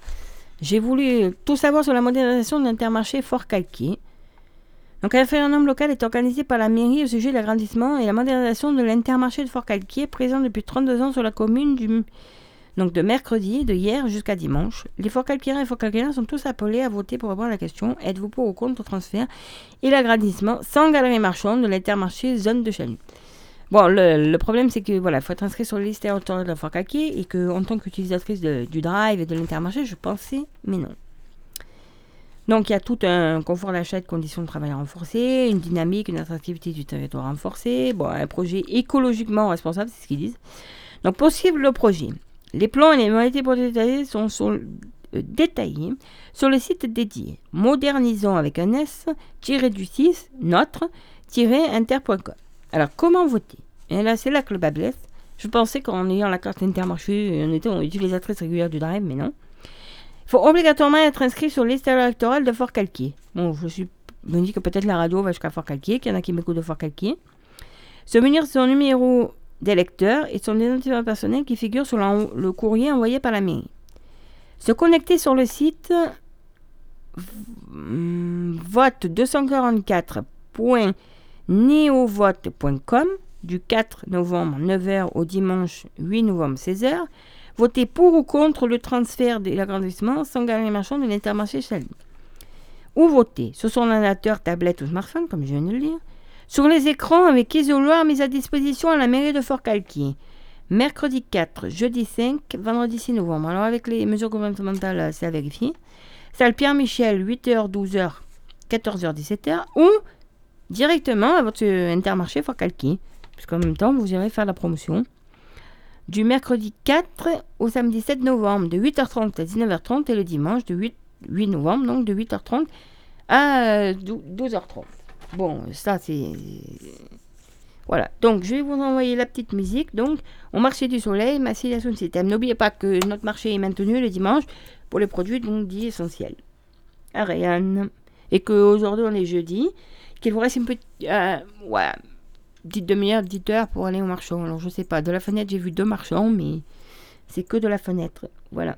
A: j'ai voulu tout savoir sur la modernisation de l'intermarché Fort Calquier. Donc, un référendum local est organisé par la mairie au sujet de l'agrandissement et la modernisation de l'intermarché de Fort-Calquier, présent depuis 32 ans sur la commune du... Donc, de mercredi, de hier jusqu'à dimanche. Les Fort-Calquiens et fort calquiens sont tous appelés à voter pour répondre à la question êtes-vous pour ou contre le transfert et l'agrandissement sans galerie marchande de l'intermarché zone de Chalut Bon, le, problème, c'est que voilà, faut être inscrit sur la liste électorale de la Fort et que en tant qu'utilisatrice du Drive et de l'Intermarché, je pensais, mais non. Donc, il y a tout un confort d'achat de conditions de travail renforcées, une dynamique, une attractivité du territoire renforcée, bon, un projet écologiquement responsable, c'est ce qu'ils disent. Donc, possible le projet. Les plans et les modalités pour détailler sont, euh, détaillés sur le site dédié modernisons avec un S, tiré du 6, notre, inter.com. Alors, comment voter? Et là, c'est là que le bas blesse. Je pensais qu'en ayant la carte Intermarché, on était utilisatrice régulière du Drive, mais non. Il faut obligatoirement être inscrit sur liste électorale de Fort Calquier. Bon, je, suis, me dis que peut-être la radio va jusqu'à Fort Calquier, qu'il y en a qui m'écoutent de Fort Calquier. Se munir son numéro d'électeur et son identifiant personnel qui figure sur le courrier envoyé par la mairie. Se connecter sur le site vote244.neovote.com du 4 novembre 9h au dimanche 8 novembre 16h Votez pour ou contre le transfert de l'agrandissement sans gagner marchand de l'intermarché Chaly. Ou voter sur son ordinateur, tablette ou smartphone, comme je viens de le dire, sur les écrans avec isoloir mis à disposition à la mairie de Fort-Calquier. Mercredi 4, jeudi 5, vendredi 6 novembre. Alors avec les mesures gouvernementales, c'est à vérifier. Salle Pierre-Michel, 8h, 12h, 14h, 17h. Ou directement à votre intermarché Fort-Calquier. Puisqu'en même temps, vous irez faire la promotion du mercredi 4 au samedi 7 novembre de 8h30 à 19h30 et le dimanche de 8, 8 novembre donc de 8h30 à 12h30. Bon, ça c'est... Voilà, donc je vais vous envoyer la petite musique. Donc, au marché du soleil, ma de système. N'oubliez pas que notre marché est maintenu le dimanche pour les produits donc dits essentiels. Ariane. Et qu'aujourd'hui on est jeudi. Qu'il vous reste une petite... Euh, voilà petite demi-heure, petite heure pour aller au marchand. Alors je sais pas, de la fenêtre j'ai vu deux marchands, mais c'est que de la fenêtre. Voilà.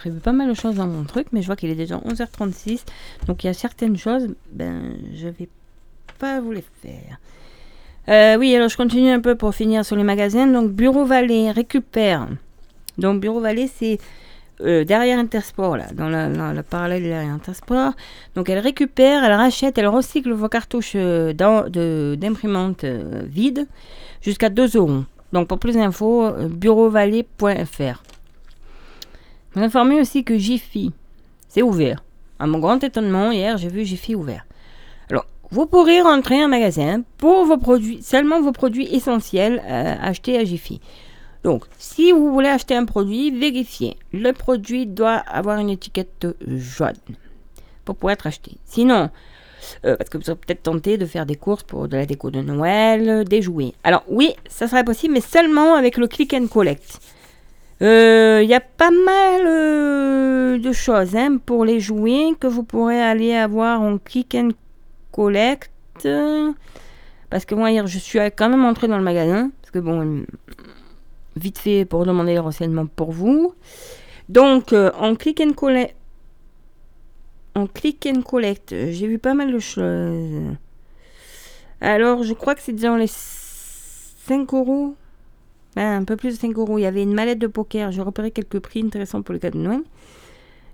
A: prévu pas mal de choses dans mon truc, mais je vois qu'il est déjà 11h36. Donc il y a certaines choses, ben, je vais pas vous les faire. Euh, oui, alors je continue un peu pour finir sur les magasins. Donc Bureau Vallée récupère. Donc Bureau Vallée, c'est euh, derrière Intersport, là, dans la, parallèle derrière Intersport. Donc elle récupère, elle rachète, elle recycle vos cartouches euh, d'imprimante euh, vides jusqu'à 2 euros. Donc pour plus d'infos, bureauvalet.fr. Vous informez aussi que Jiffy, c'est ouvert. À mon grand étonnement, hier, j'ai vu Jiffy ouvert. Alors, vous pourrez rentrer en magasin pour vos produits, seulement vos produits essentiels achetés à Jiffy. Donc, si vous voulez acheter un produit, vérifiez. Le produit doit avoir une étiquette jaune pour pouvoir être acheté. Sinon, euh, parce que vous serez peut-être tenté de faire des courses pour de la déco de Noël, des jouets. Alors oui, ça serait possible, mais seulement avec le click and collect. Il euh, y a pas mal euh, de choses hein, pour les jouets que vous pourrez aller avoir en click and collect. Parce que moi hier je suis quand même entré dans le magasin. Parce que bon, vite fait pour demander les renseignements pour vous. Donc, euh, click and collect, en click and collect, j'ai vu pas mal de choses. Alors, je crois que c'est dans les 5 euros. Un peu plus de 5 euros. Il y avait une mallette de poker. J'ai repéré quelques prix intéressants pour le cas de Noël.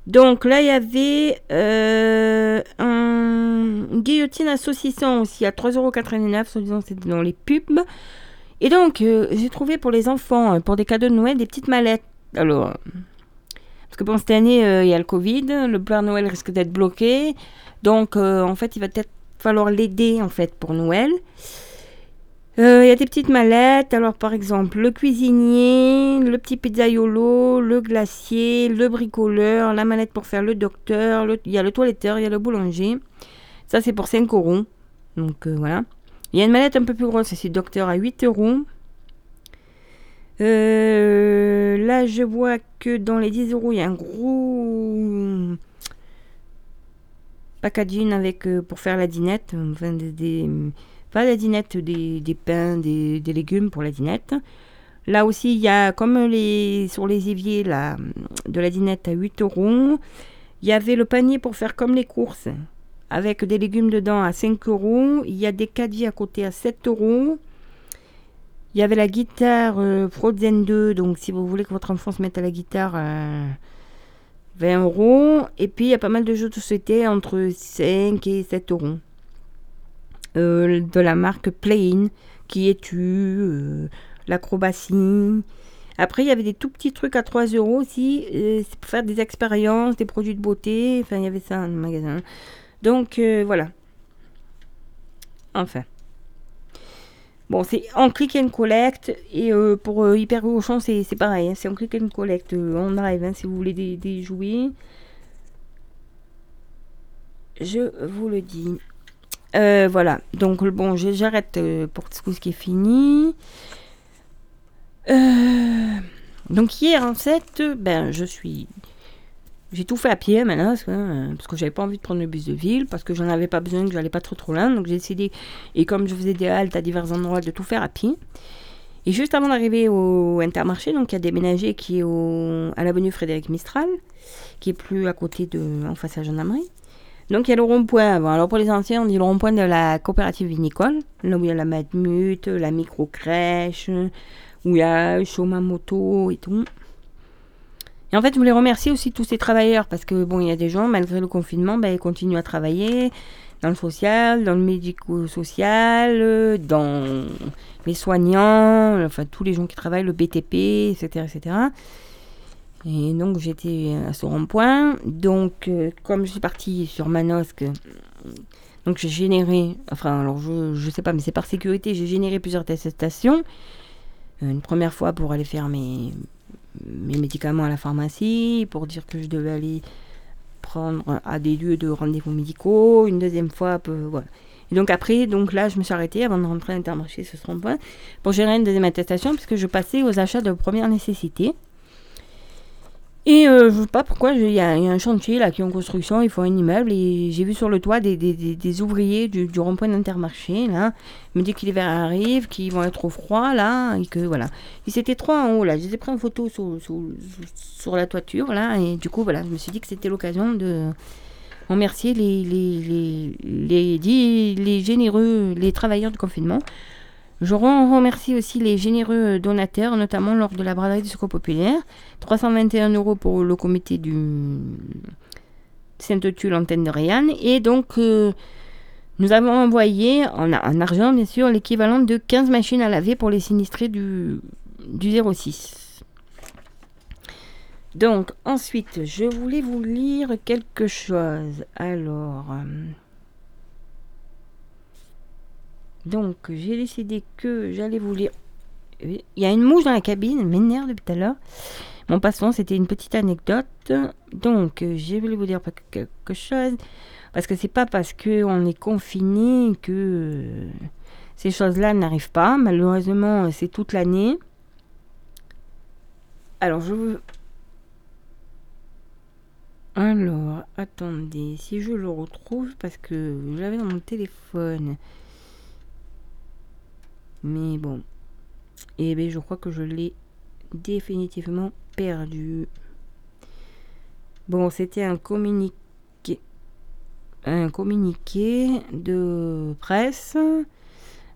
A: Donc là, il y avait euh, un, une guillotine à saucisson aussi à 3,89€. Soi-disant, c'était dans les pubs. Et donc, euh, j'ai trouvé pour les enfants, euh, pour des cadeaux de Noël, des petites mallettes. Alors, parce que bon, cette année, il y a le Covid, le Père Noël risque d'être bloqué. Donc, en fait, il va peut-être falloir l'aider, en fait, pour Noël. Il y a des petites mallettes, alors par exemple le cuisinier, le petit pizzaiolo, le glacier, le bricoleur, la mallette pour faire le docteur, il y a le toiletteur, il y a le boulanger. Ça c'est pour 5 euros. Donc voilà. Il y a une mallette un peu plus grosse, c'est Docteur à 8 euros. Euh, là, je vois que dans les 10 euros, il y a un gros packaging avec euh, pour faire la dinette. Enfin, des, pas la dinette, des, pains, des, légumes pour la dinette. Là aussi, il y a comme les sur les éviers là, de la dinette à 8 euros. Il y avait le panier pour faire comme les courses avec des légumes dedans à 5 euros. Il y a des caddies à côté à 7 euros. Il y avait la guitare euh, Frozen 2, donc si vous voulez que votre enfant se mette à la guitare, 20 euh, euros. Et puis il y a pas mal de jeux de société entre 5 et 7 euros. Euh, de la marque Plain, qui est tu, l'acrobatie. Après, il y avait des tout petits trucs à 3 euros aussi. c'est pour faire des expériences, des produits de beauté. Enfin, il y avait ça dans le magasin. Donc euh, voilà. Enfin. Bon, c'est en click and collect. Et euh, pour euh, Hyper Auchan, c'est pareil. Hein. c'est en click and collect on drive hein, si vous voulez des, jouets. Je vous le dis. Voilà. Donc, bon, j'arrête pour tout ce qui est fini. donc, hier, en fait, ben, je suis j'ai tout fait à pied maintenant, parce que, euh, parce j'avais pas envie de prendre le bus de ville, parce que j'en avais pas besoin, que j'allais pas trop trop loin. Donc j'ai décidé, et comme je faisais des haltes à divers endroits, de tout faire à pied. Et juste avant d'arriver au Intermarché, donc il y a déménagé qui est au, à l'avenue Frédéric Mistral, qui est plus à côté de, en face à gendarmerie. Donc il y a le rond-point avant. Alors pour les anciens, on dit le rond-point de la coopérative vinicole, là où il y a la Matmut, la micro-crèche, où il y a Choma Moto et tout. Et en fait, je voulais remercier aussi tous ces travailleurs parce que, bon, il y a des gens, malgré le confinement, ben, ils continuent à travailler dans le social, dans le médico-social, dans les soignants, enfin tous les gens qui travaillent, le BTP, etc. etc. Et donc j'étais à ce rond-point. Donc euh, comme je suis partie sur Manosque, donc j'ai généré, enfin alors je, je sais pas, mais c'est par sécurité, j'ai généré plusieurs attestations. Une première fois pour aller faire mes, mes médicaments à la pharmacie pour dire que je devais aller prendre à des lieux de rendez-vous médicaux. Une deuxième fois, voilà. Et donc après, donc là, je me suis arrêtée avant de rentrer à l'intermarché, ce sera point, pour gérer une deuxième attestation, puisque je passais aux achats de première nécessité. Et euh, je sais pas pourquoi, il y, a un chantier là qui est en construction, il faut un immeuble et j'ai vu sur le toit des, ouvriers du, rond-point d'Intermarché là. me dit que l'hiver arrive, qu'ils vont être trop froids là et que voilà. Ils étaient trois en haut là, j'ai pris en photo sur, sur, la toiture là et du coup voilà, je me suis dit que c'était l'occasion de remercier les, les, les, les, les généreux, les travailleurs du confinement. Je remercie aussi les généreux donateurs, notamment lors de la braderie du Secours Populaire. 321 euros pour le comité du Sainte-Tulle Antenne de Réanne. Et donc, euh, nous avons envoyé en, argent, bien sûr, l'équivalent de 15 machines à laver pour les sinistrés du, du 06. Donc, ensuite, je voulais vous lire quelque chose. Alors. Euh, donc, j'ai décidé que j'allais vous lire. Il y a une mouche dans la cabine, elle m'énerve depuis tout à l'heure. Bon, passons, c'était une petite anecdote. Donc, je voulais vous dire quelque chose. Parce que c'est pas parce qu'on est confiné que ces choses-là n'arrivent pas. Malheureusement, c'est toute l'année. Alors, je veux. Alors, attendez, si je le retrouve, parce que je l'avais dans mon téléphone. Mais bon. Et eh bien, je crois que je l'ai définitivement perdu. Bon, c'était un communiqué. Un communiqué de presse.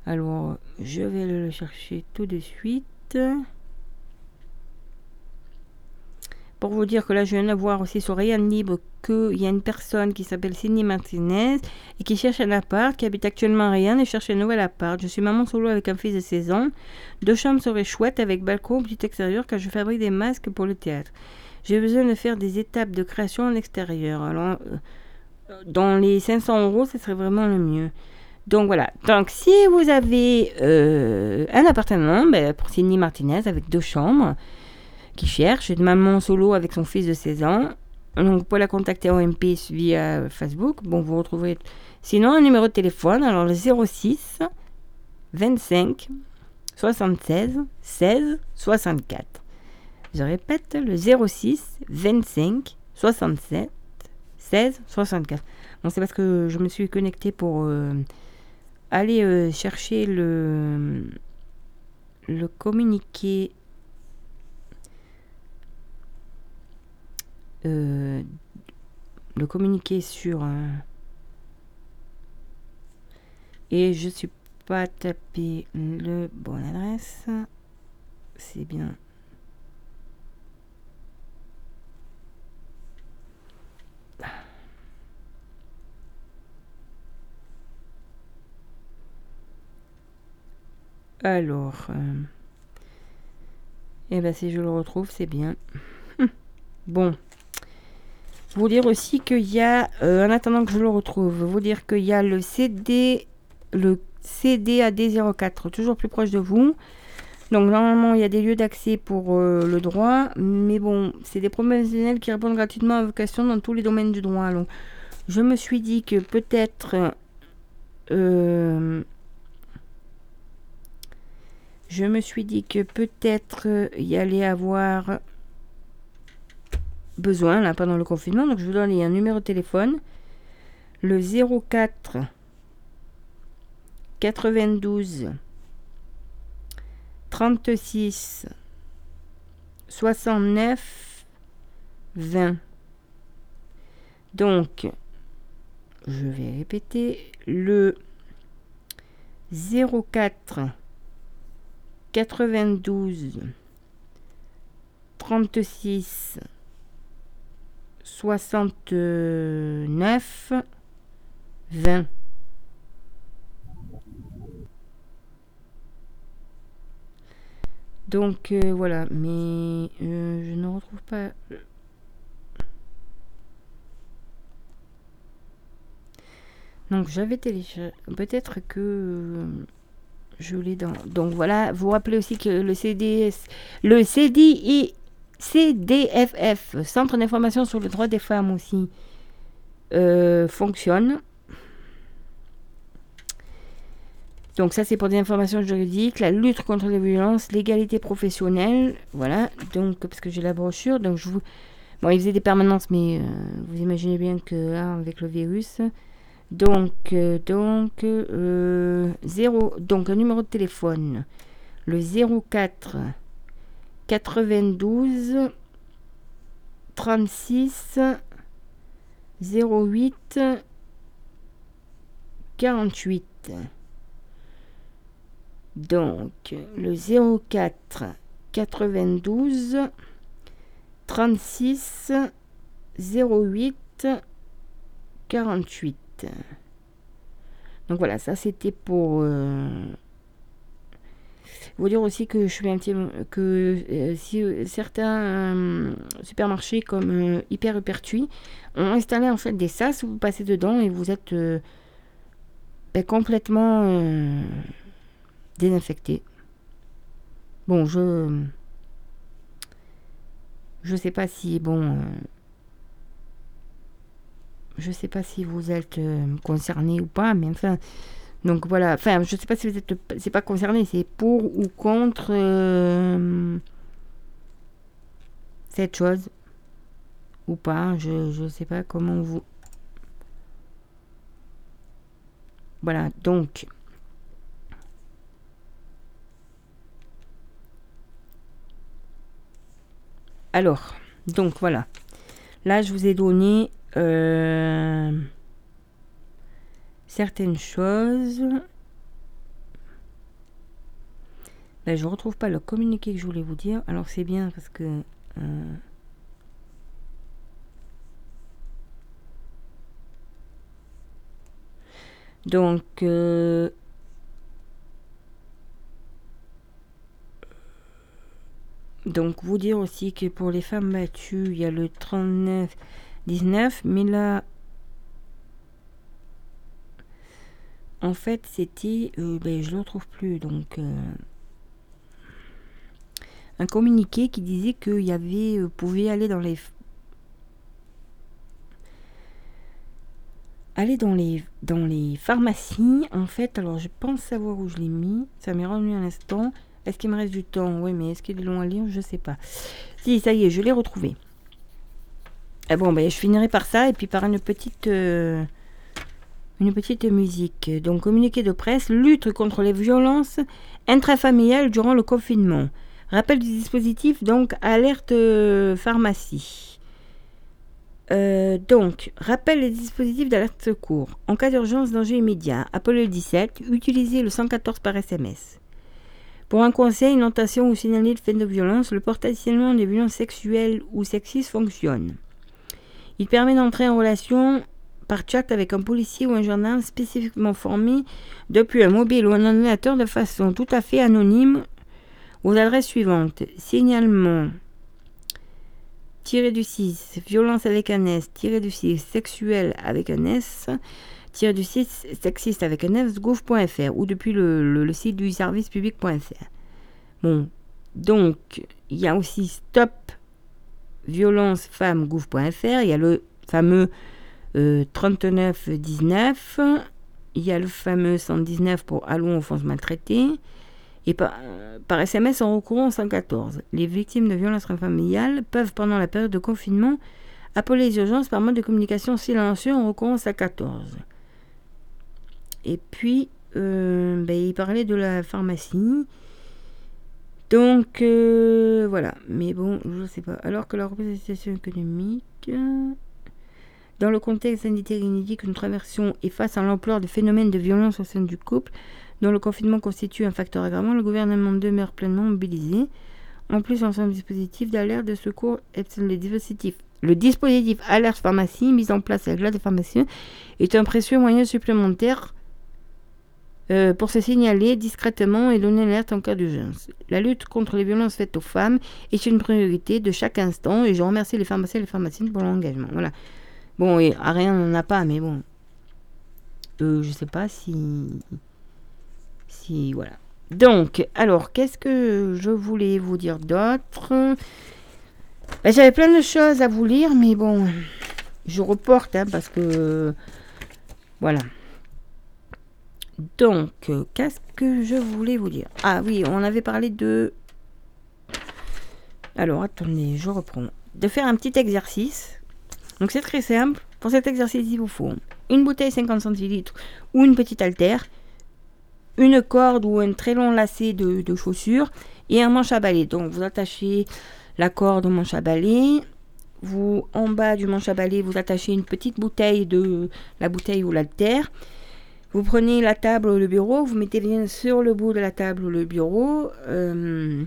A: Alors, je vais le chercher tout de suite. Pour vous dire que là, je viens de voir aussi sur Ryan Libre qu'il y a une personne qui s'appelle Cindy Martinez et qui cherche un appart, qui habite actuellement à Ryan et cherche un nouvel appart. Je suis maman solo avec un fils de 16 ans. Deux chambres seraient chouettes avec balcon, petit extérieur, car je fabrique des masques pour le théâtre. J'ai besoin de faire des étapes de création en extérieur. Alors, euh, dans les 500 euros, ce serait vraiment le mieux. Donc voilà. Donc si vous avez euh, un appartement ben, pour Cindy Martinez avec deux chambres, qui cherche, une maman solo avec son fils de 16 ans. Donc, pouvez la contacter en MP via Facebook. Bon, vous retrouverez sinon un numéro de téléphone. Alors, le 06 25 76 16 64. Je répète, le 06 25 67 16 64. Bon, c'est parce que je me suis connectée pour euh, aller euh, chercher le, le communiqué Euh, le communiquer sur un... Et je suis pas tapé le bon adresse. C'est bien. Alors, euh, et eh ben si je le retrouve, c'est bien. bon. Vous dire aussi qu'il y a, euh, en attendant que je le retrouve, vous dire qu'il y a le CD, le CDAD04, toujours plus proche de vous. Donc normalement, il y a des lieux d'accès pour euh, le droit, mais bon, c'est des professionnels qui répondent gratuitement à vocation dans tous les domaines du droit. Donc, je me suis dit que peut-être, euh, je me suis dit que peut-être il y allait avoir besoin là pendant le confinement. Donc je vous donne un numéro de téléphone. Le 04 92 36 69 20. Donc, je vais répéter le 04 92 36 69 20. Donc euh, voilà, mais euh, je ne retrouve pas. Donc j'avais téléchargé. Peut-être que euh, je l'ai dans. Donc voilà, vous rappelez aussi que le CDS, le CDI CDFF, Centre d'information sur le droit des femmes aussi, euh, fonctionne. Donc ça c'est pour des informations juridiques, la lutte contre les violences, l'égalité professionnelle, voilà. Donc parce que j'ai la brochure, donc je vous Bon, il faisait des permanences, mais euh, vous imaginez bien que là, avec le virus. Donc, euh, donc, 0, donc un numéro de téléphone, le 04 92 36 08 48. Donc, le 04 92 36 08 48. Donc voilà, ça c'était pour euh, vous dire aussi que je suis un petit que euh, si euh, certains supermarchés comme Hyper Hypertui ont installé en fait des sas où vous passez dedans et vous êtes ben, complètement désinfecté. Bon, je je sais pas si bon je sais pas si vous êtes euh, concerné ou pas, mais enfin. Donc voilà, enfin, je sais pas si vous êtes. C'est pas concerné, c'est pour ou contre euh, cette chose. Ou pas, je, ne sais pas comment vous. Voilà, donc. Alors, donc voilà. Là, je vous ai donné euh, certaines choses. Ben, je retrouve pas le communiqué que je voulais vous dire. Alors c'est bien parce que... Euh, donc... Euh, donc vous dire aussi que pour les femmes battues, il y a le 39 19, mais là, en fait, c'était, euh, ben, je le retrouve plus, donc euh, un communiqué qui disait qu'il y avait, euh, pouvait aller dans les, aller dans les, dans les pharmacies. En fait, alors je pense savoir où je l'ai mis. Ça m'est revenu un instant. Est-ce qu'il me reste du temps? Oui, mais est-ce qu'il est long à lire? Je sais pas. Si, ça y est, je l'ai retrouvé. Ah bon, ben, je finirai par ça et puis par une petite, une petite musique. Donc, communiqué de presse, lutte contre les violences intrafamiliales durant le confinement. Rappel du dispositif, donc, alerte euh, pharmacie. Euh, donc, rappel des dispositifs d'alerte secours. En cas d'urgence, danger immédiat, appelez le 17, utilisez le 114 par SMS. Pour un conseil, une tentation ou signaler de fait de violence, le portail des violences sexuelles ou sexistes fonctionne. Il permet d'entrer en relation par chat avec un policier ou un gendarme spécifiquement formé depuis un mobile ou un ordinateur de façon tout à fait anonyme aux adresses suivantes signalement tiré du 6 violence avec un S tiré du 6 sexuel avec un S tiré du 6 sexiste avec un S gouv.fr ou depuis le, site du service public.fr. Bon, donc il y a aussi stop violencefemmesgouv.fr, il y a le fameux 3919, euh, il y a le fameux 119 pour Allons offense maltraitées, et par, SMS en recourant au 114. Les victimes de violences familiales peuvent, pendant la période de confinement, appeler les urgences par mode de communication silencieux en recourant au 114. Et puis, euh, ben, il parlait de la pharmacie. Donc euh, voilà, mais bon, je ne sais pas. Alors que la représentation économique, dans le contexte sanitaire inédit que nous traversons et face à l'ampleur des phénomènes de violence au sein du couple, dont le confinement constitue un facteur aggravant, le gouvernement demeure pleinement mobilisé. En plus, ensemble dispositif d'alerte de secours le dispositif. Le dispositif alerte pharmacie mis en place avec l'aide des pharmaciens est un précieux moyen supplémentaire euh, pour se signaler discrètement et donner l'alerte en cas d'urgence. La lutte contre les violences faites aux femmes est une priorité de chaque instant et je remercie les pharmaciens et les pharmaciennes pour l'engagement. Voilà. Bon, et à rien, n'en a pas, mais bon. Euh, je sais pas si. Si. Voilà. Donc, alors, qu'est-ce que je voulais vous dire d'autre? Ben, J'avais plein de choses à vous lire, mais bon, je reporte hein, parce que. Voilà. Donc, qu'est-ce que je voulais vous dire? Ah oui, on avait parlé de... Alors, attendez, je reprends. de faire un petit exercice. Donc c'est très simple. Pour cet exercice, il vous faut une bouteille 50 centilitres ou une petite haltère, une corde ou un très long lacet de, de chaussures et un manche à balai. Donc vous attachez la corde au manche à balai. Vous, en bas du manche à balai, vous attachez une petite bouteille de la bouteille ou l'haltère. Vous prenez la table ou le bureau, vous mettez bien sur le bout de la table ou le bureau. Euh,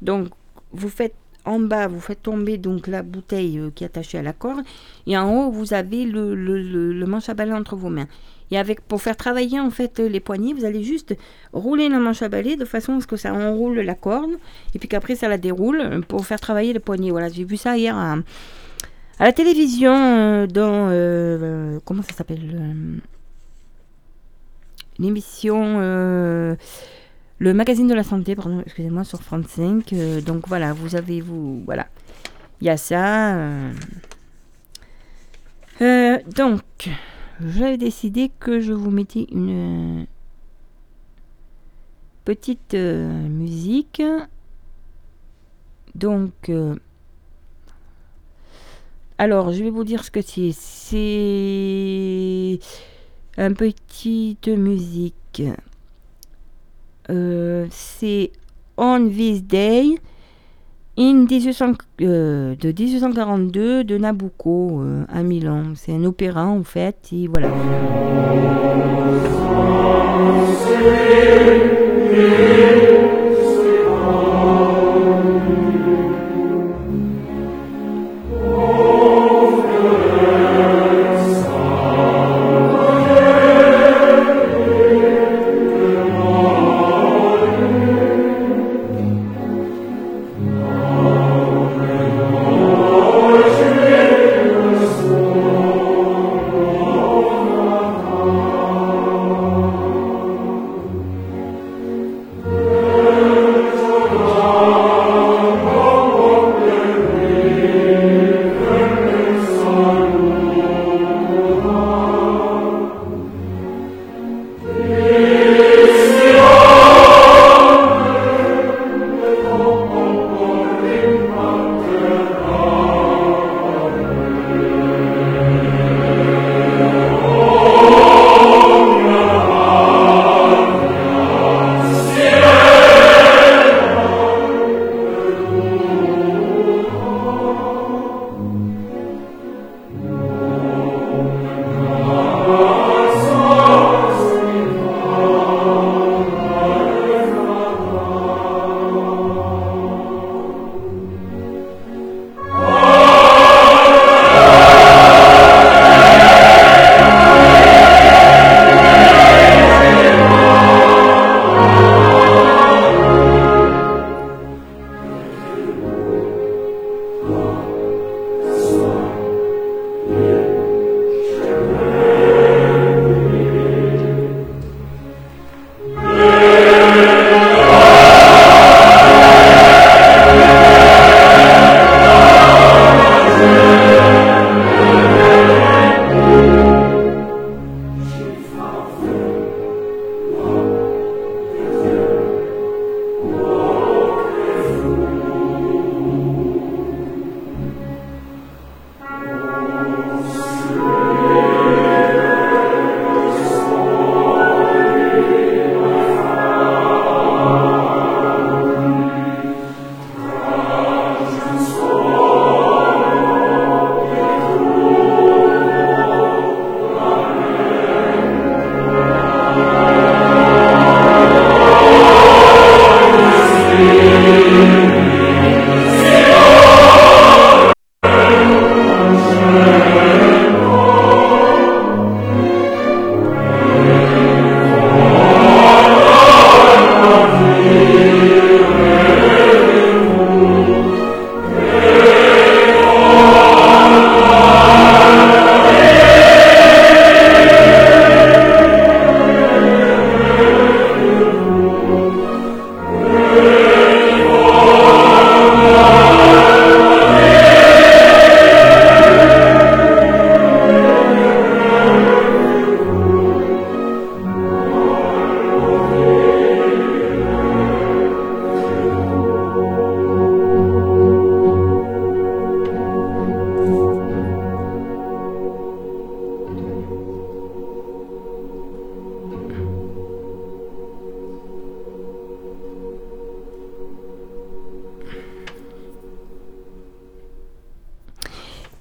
A: donc vous faites en bas, vous faites tomber donc la bouteille euh, qui est attachée à la corde. Et en haut, vous avez le, manche à balai entre vos mains. Et avec, pour faire travailler en fait les poignets, vous allez juste rouler la manche à balai de façon à ce que ça enroule la corde. Et puis qu'après, ça la déroule pour faire travailler les poignets. Voilà, j'ai vu ça hier à, la télévision euh, dans... Euh, comment ça s'appelle L'émission le magazine de la santé, pardon, excusez-moi, sur 35. Euh, donc voilà, vous avez, vous, voilà, il y a ça. Euh. Euh, donc, j'avais décidé que je vous mettais une petite musique. Donc, alors, je vais vous dire ce que c'est. C'est une petite musique euh, c'est On This Day in euh, de 1842 de Nabucco euh, à Milan. C'est un opéra en fait, et voilà.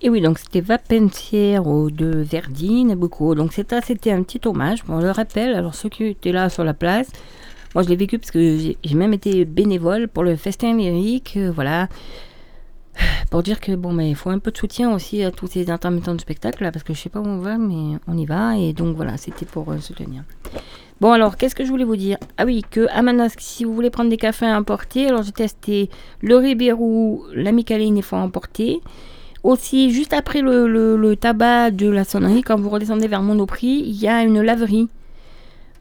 A: Et oui, donc c'était Vapenciero de Verdi, Nabucco. Donc c'était un petit hommage, on le rappelle. Alors ceux qui étaient là sur la place, moi je l'ai vécu parce que j'ai même été bénévole pour le festin lyrique, euh, voilà. Pour dire que bon, mais il faut un peu de soutien aussi à tous ces intermittents de spectacle, là, parce que je sais pas où on va, mais on y va. Et donc voilà, c'était pour euh, soutenir. Bon, alors, qu'est-ce que je voulais vous dire? Ah oui, que à Manosque, si vous voulez prendre des cafés à emporter, alors j'ai testé le Ribérou, la Micaline, il faut emporter. Aussi, juste après le, tabac de la sonnerie, quand vous redescendez vers Monoprix, il y a une laverie.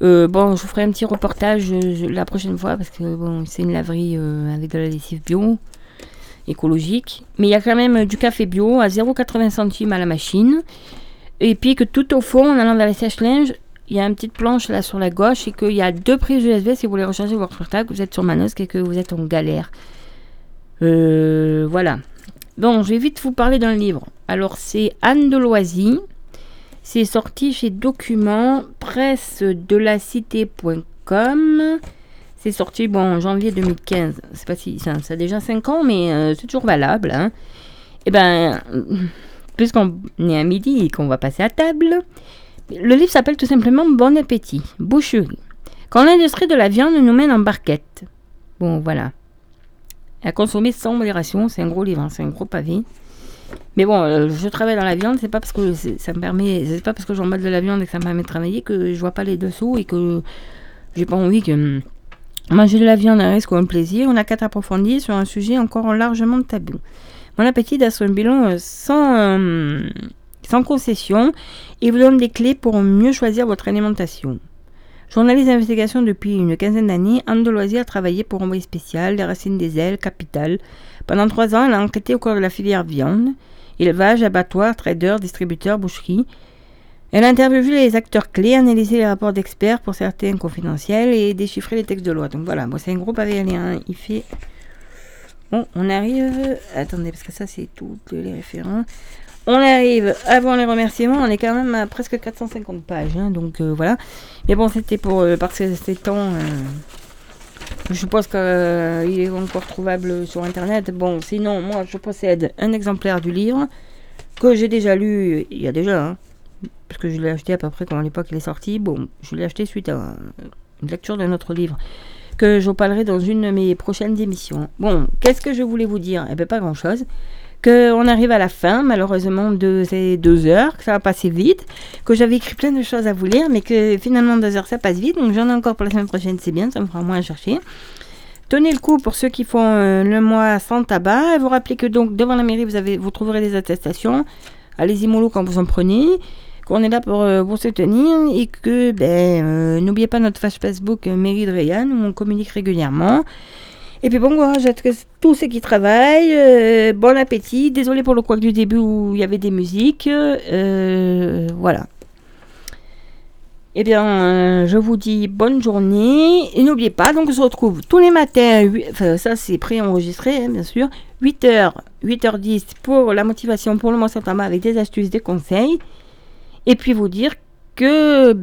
A: Euh, bon, je vous ferai un petit reportage euh, la prochaine fois parce que c'est une laverie euh, avec de la lessive bio, écologique. Mais il y a quand même du café bio à 0,80 centimes à la machine. Et puis que tout au fond, en allant vers les sèche-linges, il y a une petite planche là sur la gauche et qu'il y a deux prises USB si vous voulez recharger votre portable, que vous êtes sur Manosque et que vous êtes en galère. voilà. Bon, je vais vite vous parler d'un livre. Alors, c'est Anne de Loisy. C'est sorti chez Documents, presse de la cité.com. C'est sorti bon, en janvier 2015. C'est pas si ça, a déjà 5 ans, mais euh, c'est toujours valable. Hein. Et eh ben, puisqu'on est à midi et qu'on va passer à table, le livre s'appelle tout simplement Bon appétit, boucherie. Quand l'industrie de la viande nous mène en barquette. Bon, voilà à consommer sans modération. C'est un gros livre, hein, c'est un gros pavé. Mais bon, euh, je travaille dans la viande, c'est pas parce que ça me permet, c'est pas parce que j'emballe de la viande et que ça me permet de travailler que je vois pas les dessous et que j'ai pas envie que hum, manger de la viande risque ou un plaisir. On a qu'à approfondir sur un sujet encore largement tabou. Mon appétit d'être un bilan euh, sans, hum, sans concession et vous donne des clés pour mieux choisir votre alimentation. Journaliste d'investigation depuis une quinzaine d'années, Anne de a travaillé pour Envoyé spécial, Les Racines des Ailes, Capital. Pendant trois ans, elle a enquêté au cours de la filière viande, élevage, abattoir, trader, distributeur, boucherie. Elle a interviewé les acteurs clés, analysé les rapports d'experts pour certains confidentiels et déchiffré les textes de loi. Donc voilà, c'est un groupe avéalien. Il fait. Bon, on arrive. Attendez, parce que ça c'est tous les référents. On arrive avant les remerciements, on est quand même à presque 450 pages, hein, donc euh, voilà. Mais bon, c'était pour euh, parce que c'est temps. Euh, je pense qu'il est encore trouvable sur internet. Bon, sinon, moi je possède un exemplaire du livre que j'ai déjà lu il y a déjà, hein, parce que je l'ai acheté à peu près quand l'époque il est sorti. Bon, je l'ai acheté suite à une lecture d'un autre livre que je parlerai dans une de mes prochaines émissions. Bon, qu'est-ce que je voulais vous dire? Eh bien, pas grand chose qu'on arrive à la fin, malheureusement, de ces deux heures, que ça va passer vite, que j'avais écrit plein de choses à vous lire, mais que finalement deux heures ça passe vite, donc j'en ai encore pour la semaine prochaine, c'est bien, ça me fera moins chercher. Tenez le coup pour ceux qui font euh, le mois sans tabac. Vous rappelez que donc devant la mairie, vous, avez, vous trouverez des attestations. Allez-y mollo quand vous en prenez. Qu'on est là pour euh, soutenir et que ben, euh, n'oubliez pas notre page Facebook Mairie de Rayan où on communique régulièrement. Et puis bon courage à tous ceux qui travaillent. Euh, bon appétit. Désolé pour le quoi du début où il y avait des musiques. Euh, voilà. Eh bien, euh, je vous dis bonne journée. Et n'oubliez pas, donc on se retrouve tous les matins, enfin, ça c'est pré-enregistré, hein, bien sûr, 8h, 8h10 pour la motivation pour le mois septembre avec des astuces, des conseils. Et puis vous dire que